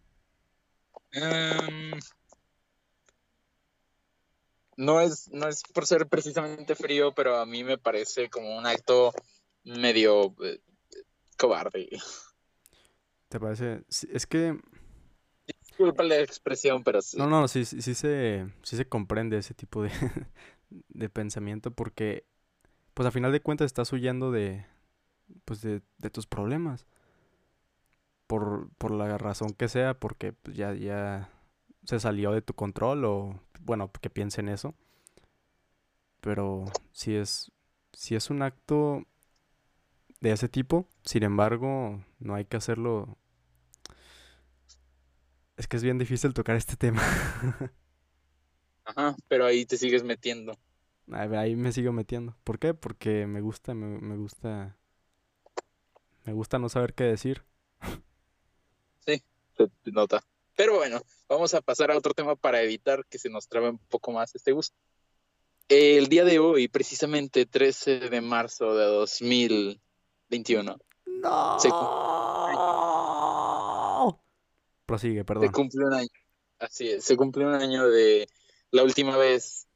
Em, no, es, no es por ser precisamente frío, pero a mí me parece como un acto medio eh, cobarde. ¿Te parece? Es que... Disculpa la expresión, pero sí. No, no, sí, sí, se, sí se comprende ese tipo de, de pensamiento porque, pues a final de cuentas estás huyendo de, pues de, de tus problemas. Por, por la razón que sea, porque pues, ya, ya se salió de tu control o, bueno, que piensen eso. Pero si es, si es un acto de ese tipo. Sin embargo, no hay que hacerlo. Es que es bien difícil tocar este tema. Ajá, pero ahí te sigues metiendo. Ahí me sigo metiendo. ¿Por qué? Porque me gusta, me, gusta. Me gusta no saber qué decir. Se nota. Pero bueno, vamos a pasar a otro tema para evitar que se nos trabe un poco más este gusto. El día de hoy, precisamente 13 de marzo de 2000, 21. No. Prosigue, perdón. Se cumple un año. Así es, se cumplió un año de la última vez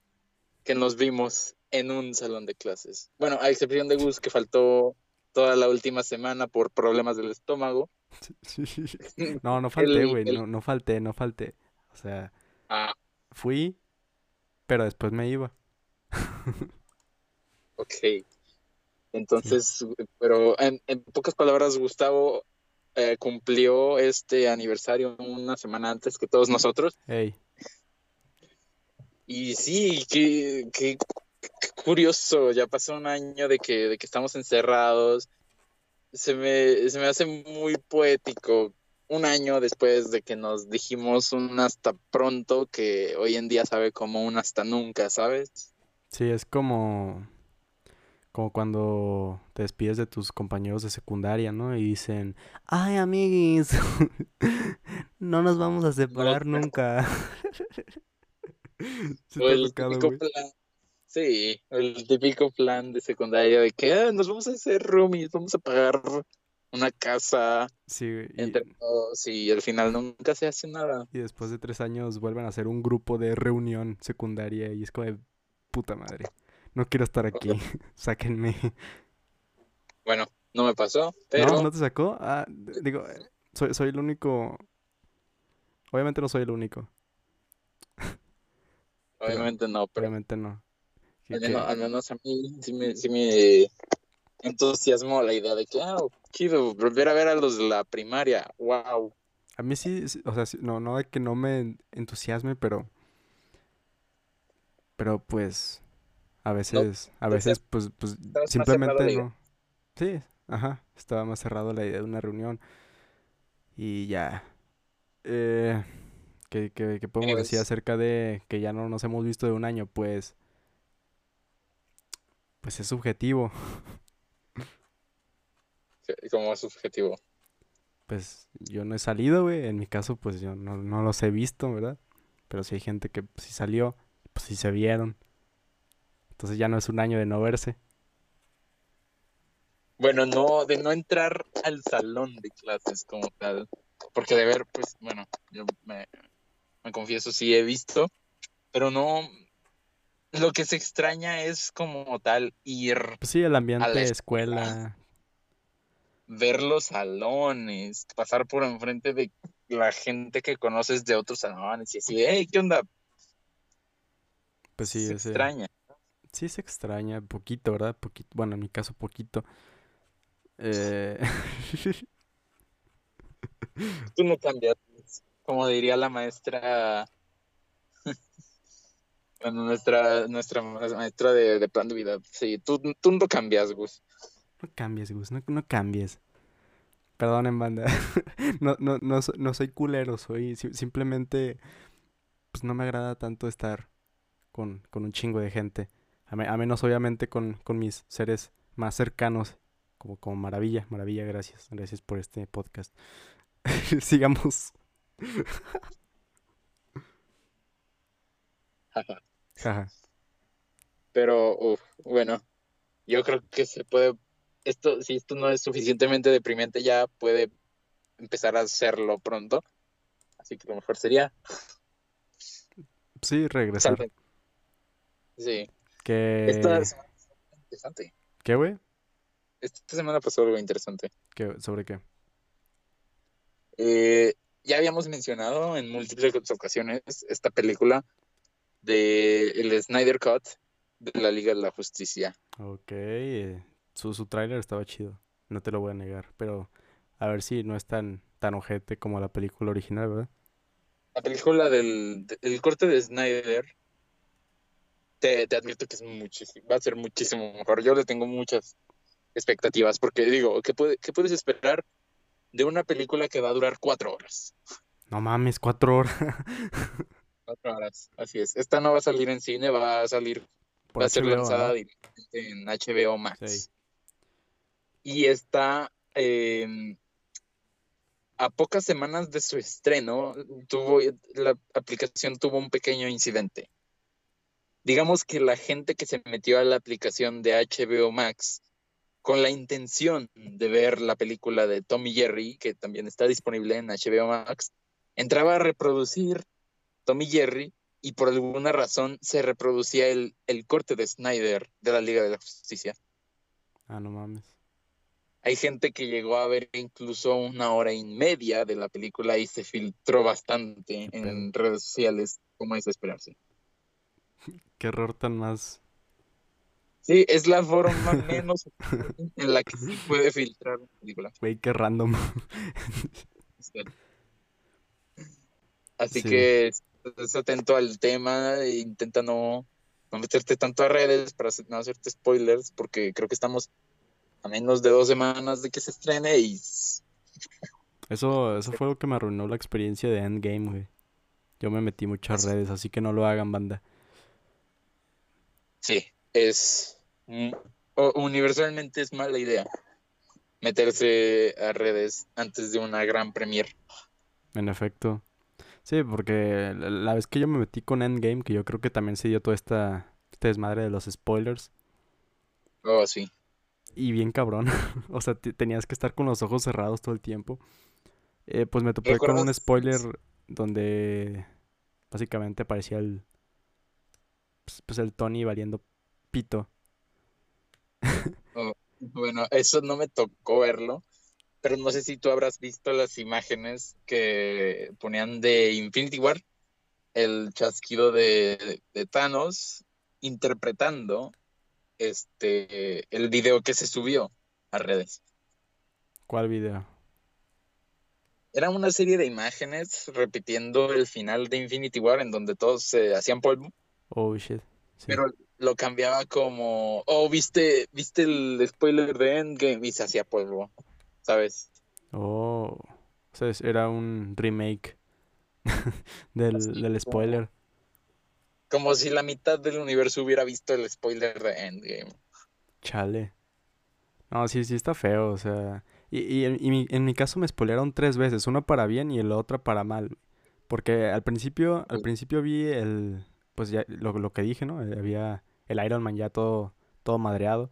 que nos vimos en un salón de clases. Bueno, a excepción de Gus, que faltó toda la última semana por problemas del estómago. No, no falté, güey. No, no falté, no falté. O sea, ah. fui, pero después me iba. ok. Entonces, pero en, pocas palabras, Gustavo eh, cumplió este aniversario una semana antes que todos nosotros. Y sí, qué, qué, curioso, ya pasó un año de que, de que estamos encerrados. Se me, se me hace muy poético un año después de que nos dijimos un hasta pronto que hoy en día sabe como un hasta nunca, ¿sabes? Sí, es como como cuando te despides de tus compañeros de secundaria, ¿no? Y dicen, ay, amiguis, no nos vamos a separar nunca. el típico plan, sí, el típico plan de secundaria de que ah, nos vamos a hacer roomies, vamos a pagar una casa sí, entre todos y al final nunca se hace nada. Y después de tres años vuelven a hacer un grupo de reunión secundaria y es como de puta madre no quiero estar aquí, sáquenme. Bueno, no me pasó, pero... ¿No? ¿No te sacó? Ah, digo, soy, soy el único... Obviamente no soy el único. Obviamente no, pero... Obviamente no. Al menos, a mí sí me, sí me entusiasmó la idea de que, ah, quiero volver a ver a los de la primaria, wow. A mí sí, o sea, no, no de que no me entusiasme, pero... Pero pues a veces, a veces, pues, pues simplemente no. Sí, ajá, estaba más cerrado la idea de una reunión. Y ya. Eh, ¿qué, qué, podemos decir acerca de que ya no nos hemos visto de un año? Pues. Pues es subjetivo. ¿Cómo es subjetivo? Pues yo no he salido, güey. En mi caso, pues yo no, no los he visto, ¿verdad? Pero si hay gente que sí salió, pues sí se vieron. Entonces ya no es un año de no verse. Bueno, no, de no entrar al salón de clases como tal. Porque de ver, pues, bueno, yo me, confieso, sí he visto, pero no, lo que se extraña es como tal ir. Pues sí, el ambiente de escuela. Ver los salones, pasar por enfrente de la gente que conoces de otros salones y así, hey, ¿qué onda? Pues sí, se extraña sí se extraña, poquito, ¿verdad? Poquito, bueno, en mi caso poquito. Eh... Tú no cambias, como diría la maestra, bueno, nuestra, nuestra maestra de, plan de vida. Sí, tú, tú no cambias, Gus. No cambies, Gus, no, no cambies. Perdonen, banda. no, no, no, no soy culero, soy simplemente, pues no me agrada tanto estar con, con un chingo de gente. A, menos, obviamente, con, con mis seres más cercanos como, como maravilla, maravilla, gracias. Gracias por este podcast. Sigamos. Pero, bueno, yo creo que se puede, esto, si esto no es suficientemente deprimente, ya puede empezar a hacerlo pronto. Así que lo mejor sería... Sí, regresar. Sí. Que... Esta interesante. ¿Qué, güey? Esta semana pasó algo interesante. ¿Qué, ¿Sobre qué? Eh, ya habíamos mencionado en múltiples ocasiones esta película de el Snyder Cut de la Liga de la Justicia. Ok, eh, su, su tráiler estaba chido, no te lo voy a negar, pero a ver si no es tan, tan ojete como la película original, ¿verdad? La película del el corte de Snyder te, te, admito que es muchísimo, va a ser muchísimo mejor. Yo le tengo muchas expectativas, porque digo, ¿qué, puede, ¿qué puedes esperar de una película que va a durar cuatro horas? No mames, cuatro horas. horas, así es. Esta no va a salir en cine, va a salir, va a ser lanzada directamente en HBO Max. Y está em, a pocas semanas de su estreno, tuvo, la aplicación tuvo un pequeño incidente. Digamos que la gente que se metió a la aplicación de HBO Max con la intención de ver la película de Tommy Jerry, que también está disponible en HBO Max, entraba a reproducir Tommy Jerry y por alguna razón se reproducía el, el corte de Snyder de la Liga de la Justicia. Ah, no mames. Hay gente que llegó a ver incluso una hora y media de la película y se filtró bastante en redes sociales, como es de esperarse. Qué error tan más Sí, es la forma menos en la que se puede filtrar una película. Güey, qué random. Así que estés atento al tema e intenta no, no meterte tanto a redes para no hacerte spoilers, porque creo que estamos a menos de dos semanas de que se estrene y... Eso, eso fue lo que me arruinó la experiencia de Endgame, güey. Yo me metí muchas redes, así que no lo hagan, banda. Sí, es universalmente es mala idea meterse a redes antes de una gran premier. En efecto. Sí, porque la vez que yo me metí con Endgame, que yo creo que también se dio toda esta, desmadre de los spoilers. Oh, sí. Y bien cabrón. o sea, tenías que estar con los ojos cerrados todo el tiempo. Eh, pues me topé con un spoiler donde básicamente aparecía el. Pues, pues el Tony valiendo pito. Oh, bueno, eso no me tocó verlo, pero no sé si tú habrás visto las imágenes que ponían de Infinity War, el chasquido de, Thanos interpretando este el video que se subió a redes. ¿Cuál video? Era una serie de imágenes repitiendo el final de Infinity War en donde todos se hacían polvo. Oh shit. Pero lo cambiaba como, oh, viste, viste el spoiler de Endgame y se hacía polvo, ¿sabes? Oh, o sea, era un remake del, del spoiler. Como si la mitad del universo hubiera visto el spoiler de Endgame. Chale. No, sí, sí está feo, o sea... Y, y, en, en, mi caso me spoilearon tres veces, una para bien y la otra para mal. Porque al principio, al principio vi el, pues ya lo, lo que dije, ¿no? Eh, había el Iron Man ya todo, todo madreado.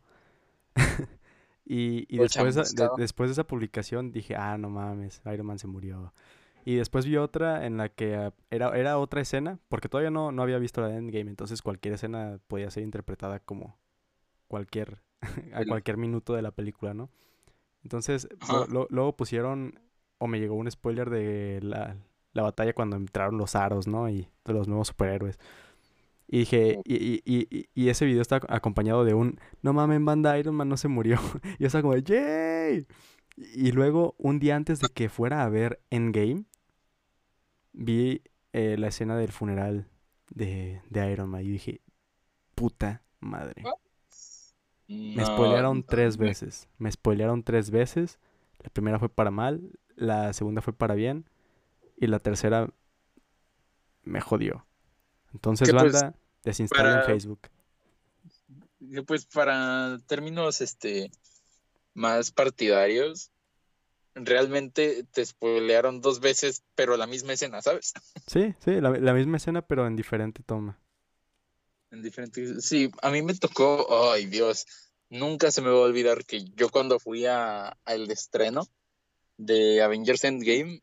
y, y después, de, después de esa publicación dije, ah, no mames, Iron Man se murió. Y después vi otra en la que ah, era, era otra escena, porque todavía no, no había visto la Endgame, entonces cualquier escena podía ser interpretada como cualquier, a cualquier minuto de la película, ¿no? Entonces, luego pusieron, o me llegó un spoiler de la, la batalla cuando entraron los aros, ¿no? Y de los nuevos superhéroes. Y dije, y, y, y, ese video está acompañado de un, no mames, banda Iron Man no se murió. y yo estaba como, ¡yay! Y luego, un día antes de que fuera a ver Endgame, vi eh, la escena del funeral de, de Iron Man y dije, puta madre. Me spoilearon no, tres veces. Me spoilearon tres veces. La primera fue para mal, la segunda fue para bien y la tercera me jodió. Entonces, Que, pues, banda, desinstalen para- Facebook. que, Pues para términos este más partidarios, realmente te spoilearon dos veces, pero la misma escena, ¿sabes? Sí, sí, la, la misma escena, pero en diferente toma. En diferentes. Sí, a mí me tocó, ay Dios, nunca se me va a olvidar que yo cuando fui a al estreno de Avengers Endgame,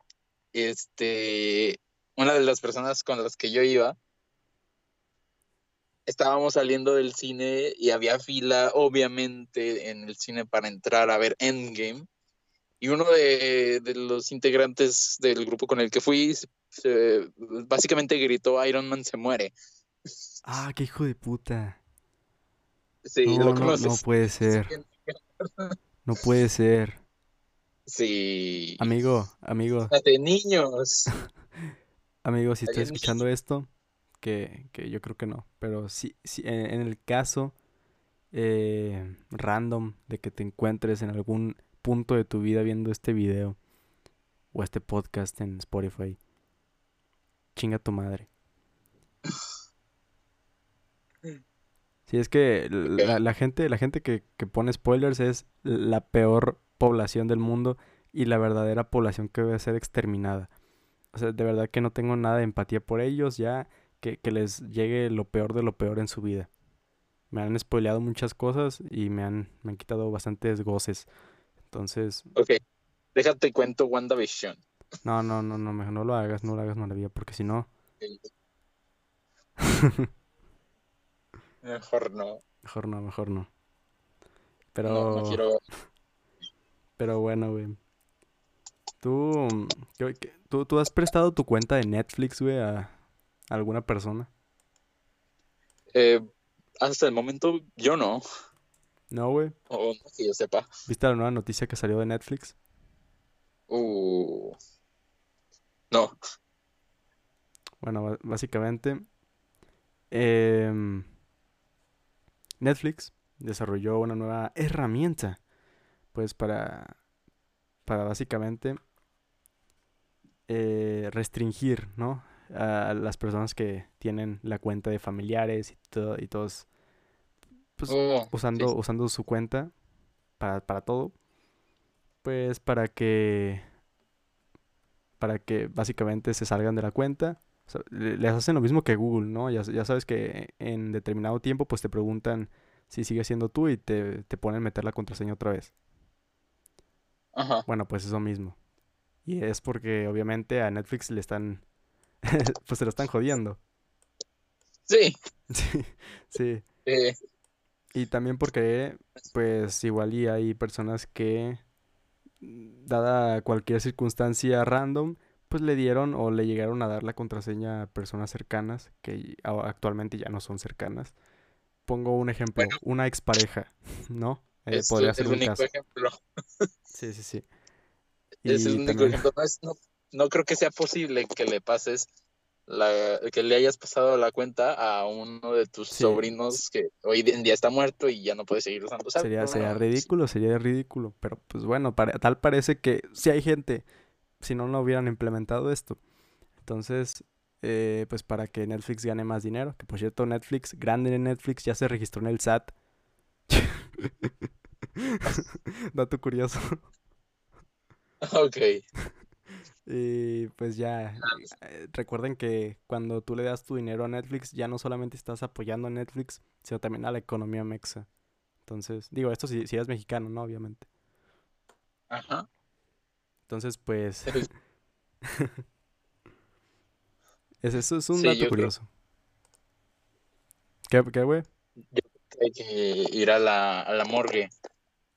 este, una de las personas con las que yo iba, estábamos saliendo del cine y había fila, obviamente, en el cine para entrar a ver Endgame. Y uno de, de los integrantes del grupo con el que fui, se- básicamente gritó, Iron Man se muere. Ah, qué hijo de puta. Sí, No, lo no, no conoces. puede ser. No puede ser. Sí. Amigo, amigo, De niños. amigo, si estás escuchando esto, que, que yo creo que no, pero sí, sí, en, en el caso eh, random de que te encuentres en algún punto de tu vida viendo este video o este podcast en Spotify, chinga tu madre. Sí, es que la, la gente, la gente que, que pone spoilers es la peor población del mundo y la verdadera población que debe ser exterminada. O sea, de verdad que no tengo nada de empatía por ellos, ya que, que les llegue lo peor de lo peor en su vida. Me han spoileado muchas cosas y me han, me han quitado bastantes goces. Entonces, Ok. Déjate cuento WandaVision. no, no, no, no, mejor no lo hagas, no lo hagas maravilla, porque si no, Mejor no. mejor no, mejor no. No, Pero, no quiero. pero bueno, güey. ¿Tú, qué- tú, tú has prestado tu cuenta de Netflix, güey, a alguna persona? Eh, hasta el momento, yo no. No, güey. O no que yo sepa. ¿Viste la nueva noticia que salió de Netflix? Uh. No. Bueno, básicamente, em, Netflix desarrolló una nueva herramienta, pues para, para básicamente eh, restringir, ¿no? A las personas que tienen la cuenta de familiares y todo, y todos, pues, Oh, usando, sí. usando su cuenta para, para todo, pues para que, para que básicamente se salgan de la cuenta. O sea, le- les hacen lo mismo que Google, ¿no? Ya, ya sabes que en determinado tiempo pues te preguntan si sigue siendo tú y te, te ponen meter la contraseña otra vez. Ajá. Bueno, pues eso mismo. Y es porque obviamente a Netflix le están, pues se lo están jodiendo. Sí. Sí, sí. eh, Y también porque, pues, igual y hay personas que, dada cualquier circunstancia random, pues le dieron o le llegaron a dar la contraseña a personas cercanas que actualmente ya no son cercanas. Pongo un ejemplo, Bueno. una expareja, ¿no? Eh, es podría el ser un único caso. ejemplo. Sí, sí, sí. Es el Y único también, ejemplo. No, es- no, no creo que sea posible que le pases la, que le hayas pasado la cuenta a uno de tus sí, sobrinos que hoy en día está muerto y ya no puede seguir usando. ¿sabes? sería, sería ridículo, sería ridículo. Pero pues bueno, para- tal parece que sí hay gente, si no, no hubieran implementado esto. Entonces, eh, pues para que Netflix gane más dinero, que por cierto, Netflix, grande en Netflix, ya se registró en el SAT. Dato curioso. Ok. Y pues ya, eh, recuerden que cuando tú le das tu dinero a Netflix, ya no solamente estás apoyando a Netflix, sino también a la economía mexa. Entonces, digo, esto si, si eres mexicano, ¿no? Obviamente. Ajá. Entonces, pues, Es- es, eso es un Sí, dato yo creo- curioso. ¿Qué, qué, güey? Hay que ir a la, a la morgue,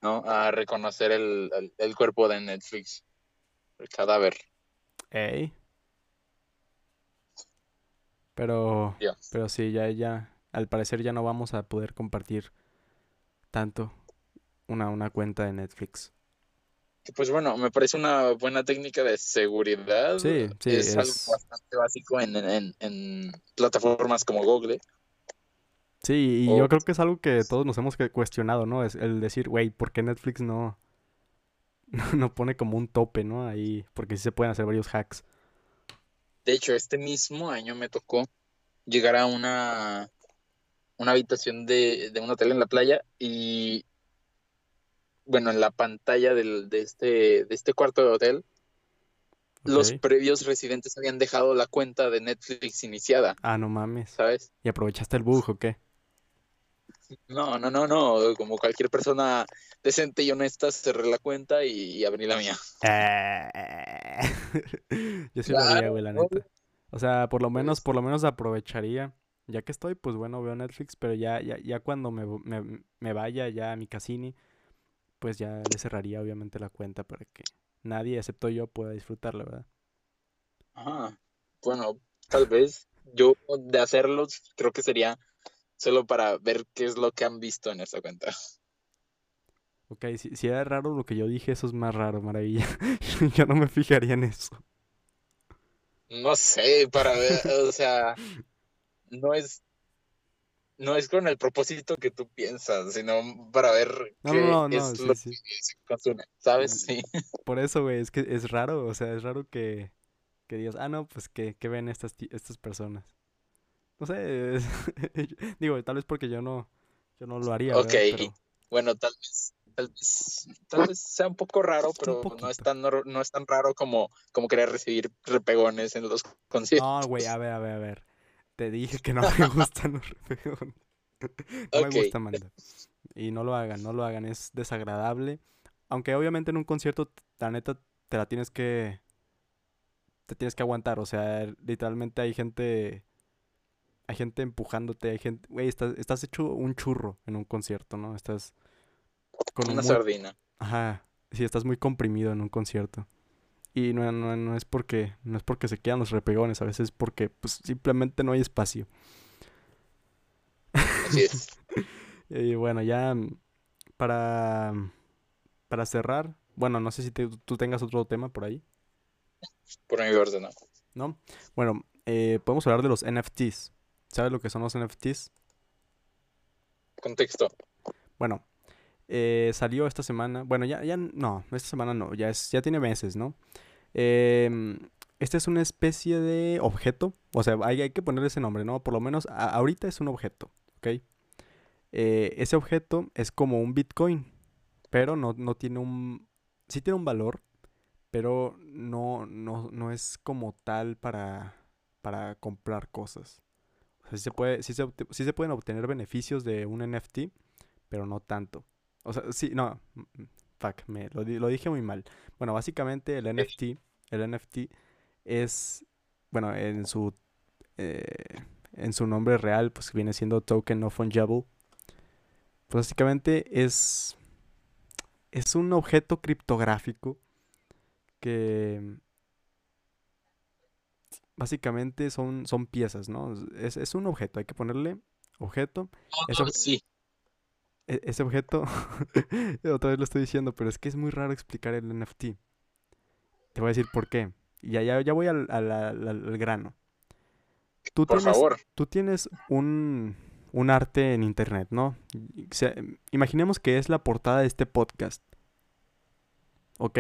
¿no? A reconocer el, el, el cuerpo de Netflix. El cadáver. Ey. Pero, pero sí, ya, ya, al parecer ya no vamos a poder compartir tanto una, una cuenta de Netflix. Pues bueno, me parece una buena técnica de seguridad. Sí, sí, es, algo es- bastante básico en, en- en plataformas como Google. Sí, y O- yo creo que es algo que todos nos hemos cuestionado, ¿no? Es el decir, güey, ¿por qué Netflix no, no pone como un tope, ¿no? Ahí, porque sí se pueden hacer varios hacks. De hecho, este mismo año me tocó llegar a una, una habitación de, de un hotel en la playa y, bueno, en la pantalla del- de, este, de este cuarto de hotel, los previos residentes habían dejado la cuenta de Netflix iniciada, Ah, no mames. ¿sabes? ¿Y aprovechaste el bug o qué? No, no, no, no, como cualquier persona decente y honesta, cerré la cuenta y, abrí la mía. Eh, Yo sí lo haría, Claro, güey, la neta. O sea, por lo menos, por lo menos aprovecharía. Ya que estoy, pues bueno, veo Netflix, pero ya, ya, ya cuando me, me, me vaya ya a mi casini, pues ya le cerraría obviamente la cuenta para que nadie, excepto yo, pueda disfrutarla, ¿verdad? Ajá. Bueno, tal vez yo de hacerlos creo que sería solo para ver qué es lo que han visto en esa cuenta. Ok, si, si era raro lo que yo dije, eso es más raro, maravilla. Yo no me fijaría en eso. No sé, para ver, o sea, no es, no es con el propósito que tú piensas, sino para ver No, qué no, no, no, es sí, lo sí. que se consume, ¿sabes? Sí. Por eso, güey, es que es raro, o sea, es raro que, que digas, ah, no, pues que, que ven estas, estas personas. No sé, es- digo, tal vez porque yo no, yo no lo haría. Ok, Pero, Bueno, tal vez, tal vez, tal vez sea un poco raro, pero no es tan, no es tan raro como, como querer recibir repegones en los conciertos. no, güey, a ver, a ver, a ver. Te dije que no me gustan los repegones. No me gusta, Amanda. Y no lo hagan, no lo hagan, es desagradable. Aunque obviamente en un concierto, la neta, te la tienes que, te tienes que aguantar. O sea, literalmente hay gente, hay gente empujándote, hay gente, güey, estás, estás hecho un churro en un concierto, ¿no? Estás con un Una muy- sardina. Ajá, sí, estás muy comprimido en un concierto. Y no, no, no es porque, no es porque se quedan los repegones, a veces es porque pues simplemente no hay espacio. Así es. Y bueno, ya mm, para, para cerrar, bueno, no sé si te- tú tengas otro tema por ahí, Por mi parte, no. ¿no? Bueno, eh, podemos hablar de los NFTs. ¿Sabes lo que son los NFTs? Contexto. Bueno, eh, salió esta semana. Bueno, ya, ya, no, esta semana no, ya es, ya tiene meses, ¿no? Em, este es una especie de objeto, o sea, hay, hay que ponerle ese nombre, ¿no? Por lo menos a- ahorita es un objeto, ¿ok? Eh, ese objeto es como un Bitcoin, pero no, no tiene un... Sí tiene un valor, pero no, no, no es como tal para, para comprar cosas. O sea, sí se puede, sí se, sí se pueden obtener beneficios de un NFT, pero no tanto. O sea, sí, no, mm, fuck, me, lo, lo dije muy mal. Bueno, básicamente el NFT, el NFT es, bueno, en su, eh, en su nombre real, pues viene siendo Token No Fungible. Pues básicamente es, es un objeto criptográfico que básicamente son, son piezas, ¿no? Es, es un objeto, hay que ponerle objeto. Sí. E- ese objeto, otra vez lo estoy diciendo, pero es que es muy raro explicar el NFT. Te voy a decir por qué. Y ya, ya, ya voy al, al- al- al grano. Tú Por tienes, favor. tú tienes un, un arte en internet, ¿no? Y- o sea, imaginemos que es la portada de este podcast. ¿Ok?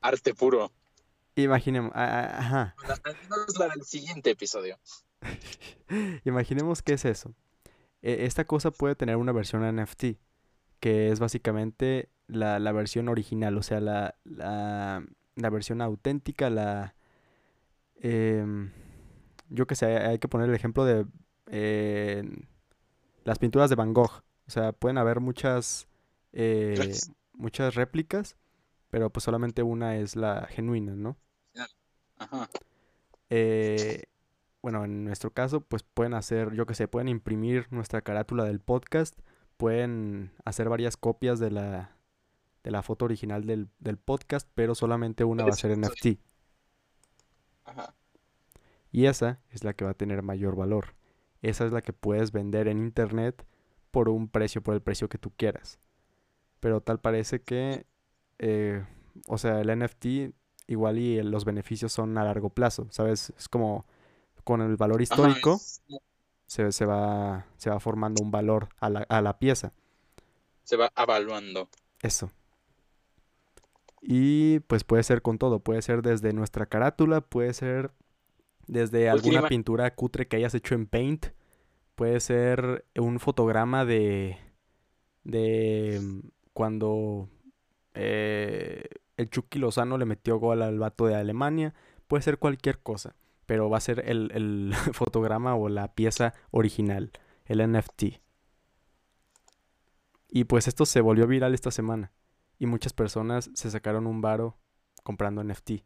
Arte puro. Imaginemos, ajá. Al menos la del siguiente episodio. Imaginemos que es eso. E- Esta cosa puede tener una versión NFT, que es básicamente la, la versión original, o sea, la, la, la versión auténtica, la... em, yo que sé, hay que poner el ejemplo de eh, las pinturas de Van Gogh. O sea, pueden haber muchas, eh, muchas réplicas, pero pues solamente una es la genuina, ¿no? Ajá. Eh, bueno, en nuestro caso, pues pueden hacer, yo que sé, pueden imprimir nuestra carátula del podcast, pueden hacer varias copias de la, de la foto original del, del podcast, pero solamente una va a ser NFT. Ajá. Y esa es la que va a tener mayor valor. Esa es la que puedes vender en internet por un precio, por el precio que tú quieras. Pero tal parece que eh, o sea, el NFT igual y los beneficios son a largo plazo, ¿sabes? Es como con el valor histórico es- se, se va, se va formando un valor a la, a la pieza. se va evaluando. Eso. Y pues puede ser con todo, puede ser desde nuestra carátula, puede ser desde alguna pintura cutre que hayas hecho en Paint, puede ser un fotograma de de mm, cuando eh, el Chucky Lozano le metió gol al vato de Alemania, puede ser cualquier cosa, pero va a ser el, el fotograma o la pieza original, el NFT. Y pues esto se volvió viral esta semana. Y muchas personas se sacaron un varo comprando NFT.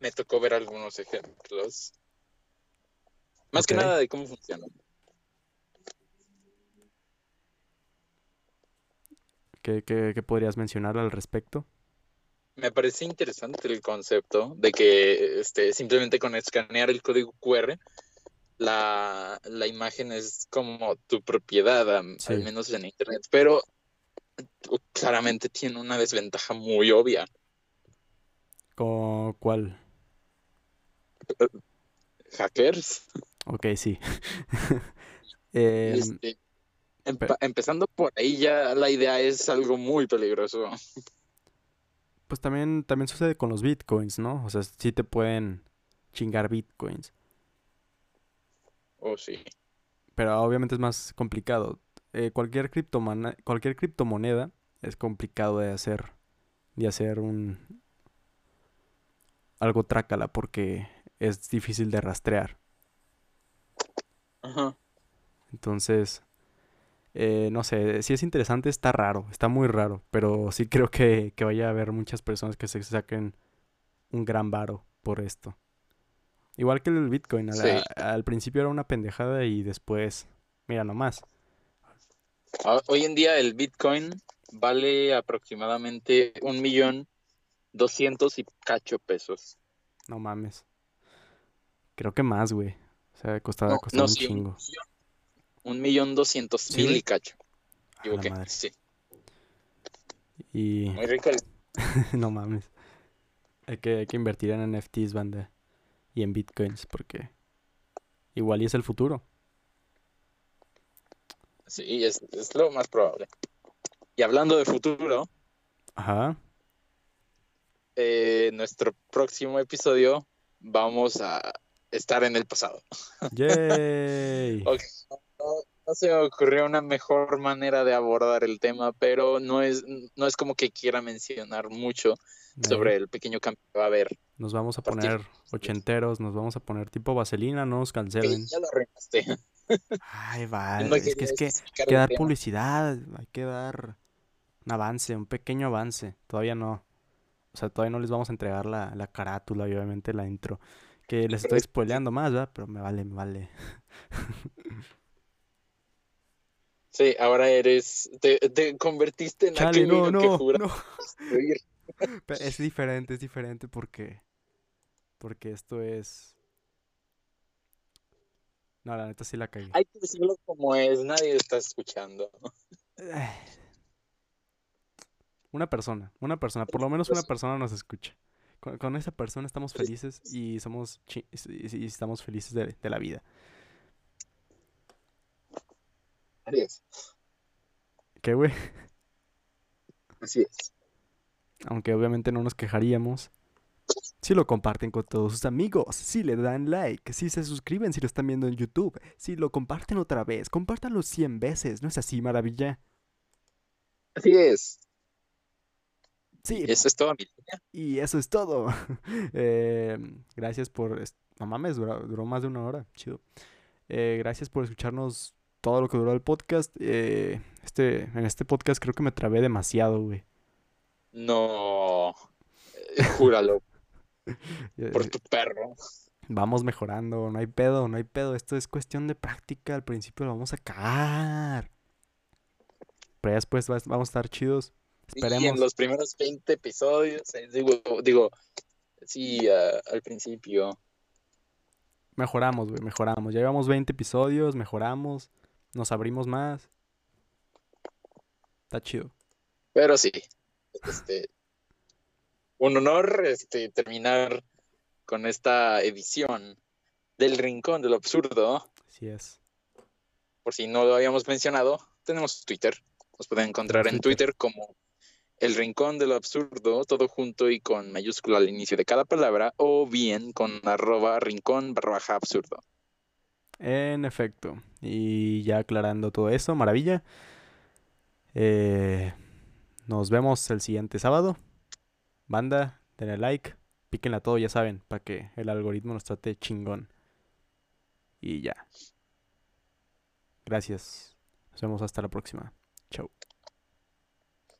Me tocó ver algunos ejemplos. Más que nada de cómo funciona. ¿Qué, qué- qué podrías mencionar al respecto? Me parece interesante el concepto de que este, simplemente con escanear el código QR, la, la imagen es como tu propiedad, Sí. al menos en Internet, pero uh, claramente tiene una desventaja muy obvia. ¿Con cuál? Hackers, Ok, sí. Em, este, empezando por ahí ya la idea es algo muy peligroso. pues también, también sucede con los bitcoins, ¿no? O sea, sí te pueden chingar bitcoins. Oh, sí. Pero obviamente es más complicado. Eh, cualquier cualquier criptomoneda es complicado de hacer. De hacer un algo trácala porque es difícil de rastrear. Ajá. Entonces, eh, no sé, si es interesante, está raro, está muy raro, pero sí creo que, que vaya a haber muchas personas que se saquen un gran varo por esto. Igual que el Bitcoin, la- al principio era una pendejada y después, mira nomás, Ah, Hoy en día el Bitcoin vale aproximadamente un millón doscientos y cacho pesos. no mames. Creo que más, güey. O sea, costaba, No, costaba no, un sí, un chingo. millón- un millón doscientos ¿Sí, mil y cacho. Equivoqué. Sí, Y muy rico. el- no mames. Hay que, hay que invertir en NFTs, banda. Y en Bitcoins, porque igual y es el futuro. Sí, es, es lo más probable. Y hablando de futuro, Ajá. eh, nuestro próximo episodio vamos a estar en el pasado. ¡Yay! No, no se me ocurrió una mejor manera de abordar el tema, pero no es, no es como que quiera mencionar mucho sobre el pequeño cambio que va a haber. Nos vamos a poner ochenteros, nos vamos a poner tipo vaselina, no nos cancelen. ya lo arruinaste. Ay, va, No es que es que hay que dar publicidad, hay que dar un avance, un pequeño avance. Todavía no. O sea, todavía no les vamos a entregar la, la carátula y obviamente la intro. Que les estoy spoileando más, ¿verdad? Pero me vale, me vale. Sí, ahora eres, te, te convertiste en Chale, aquel no, niño que no, jura no. Es diferente, es diferente porque. Porque esto es. No, la neta sí la cagué. Hay que decirlo como es, nadie está escuchando. Una persona, una persona, por lo menos una persona nos escucha. Con, con esa persona estamos felices y somos y, y estamos felices de, de la vida. Es. ¿Qué, güey? Así es. Aunque obviamente no nos quejaríamos. Si lo comparten con todos sus amigos, si le dan like, si se suscriben si lo están viendo en YouTube, si lo comparten otra vez, compártanlo 100 veces, ¿no es así, maravilla? Así es. Sí, Eso es todo, mi. Y eso es todo. Eh, gracias por... No mames, duró, duró más de una hora. Chido. Eh, gracias por escucharnos todo lo que duró el podcast. Eh, este, en este podcast creo que me trabé demasiado, güey. No. Eh, Júralo por tu perro. Vamos mejorando, no hay pedo, no hay pedo. Esto es cuestión de práctica. Al principio lo vamos a cagar. Pero ya después va- vamos a estar chidos. Y en Esperemos. los primeros 20 episodios, eh, digo, digo, sí, al principio. Mejoramos, güey, mejoramos. Ya llevamos 20 episodios, mejoramos. Nos abrimos más. Está chido. Pero sí, este, un honor este, terminar con esta edición del Rincón del Absurdo. Así es. Por si no lo habíamos mencionado, tenemos Twitter. Nos pueden encontrar en Twitter como El Rincón del Absurdo, todo junto y con mayúscula al inicio de cada palabra, o bien con arroba rincón barra absurdo. En efecto. Y ya aclarando todo eso, maravilla. Eh, nos vemos el siguiente sábado. Banda, denle like, píquenla todo, ya saben, para que el algoritmo nos trate chingón. Y ya. Gracias. Nos vemos hasta la próxima.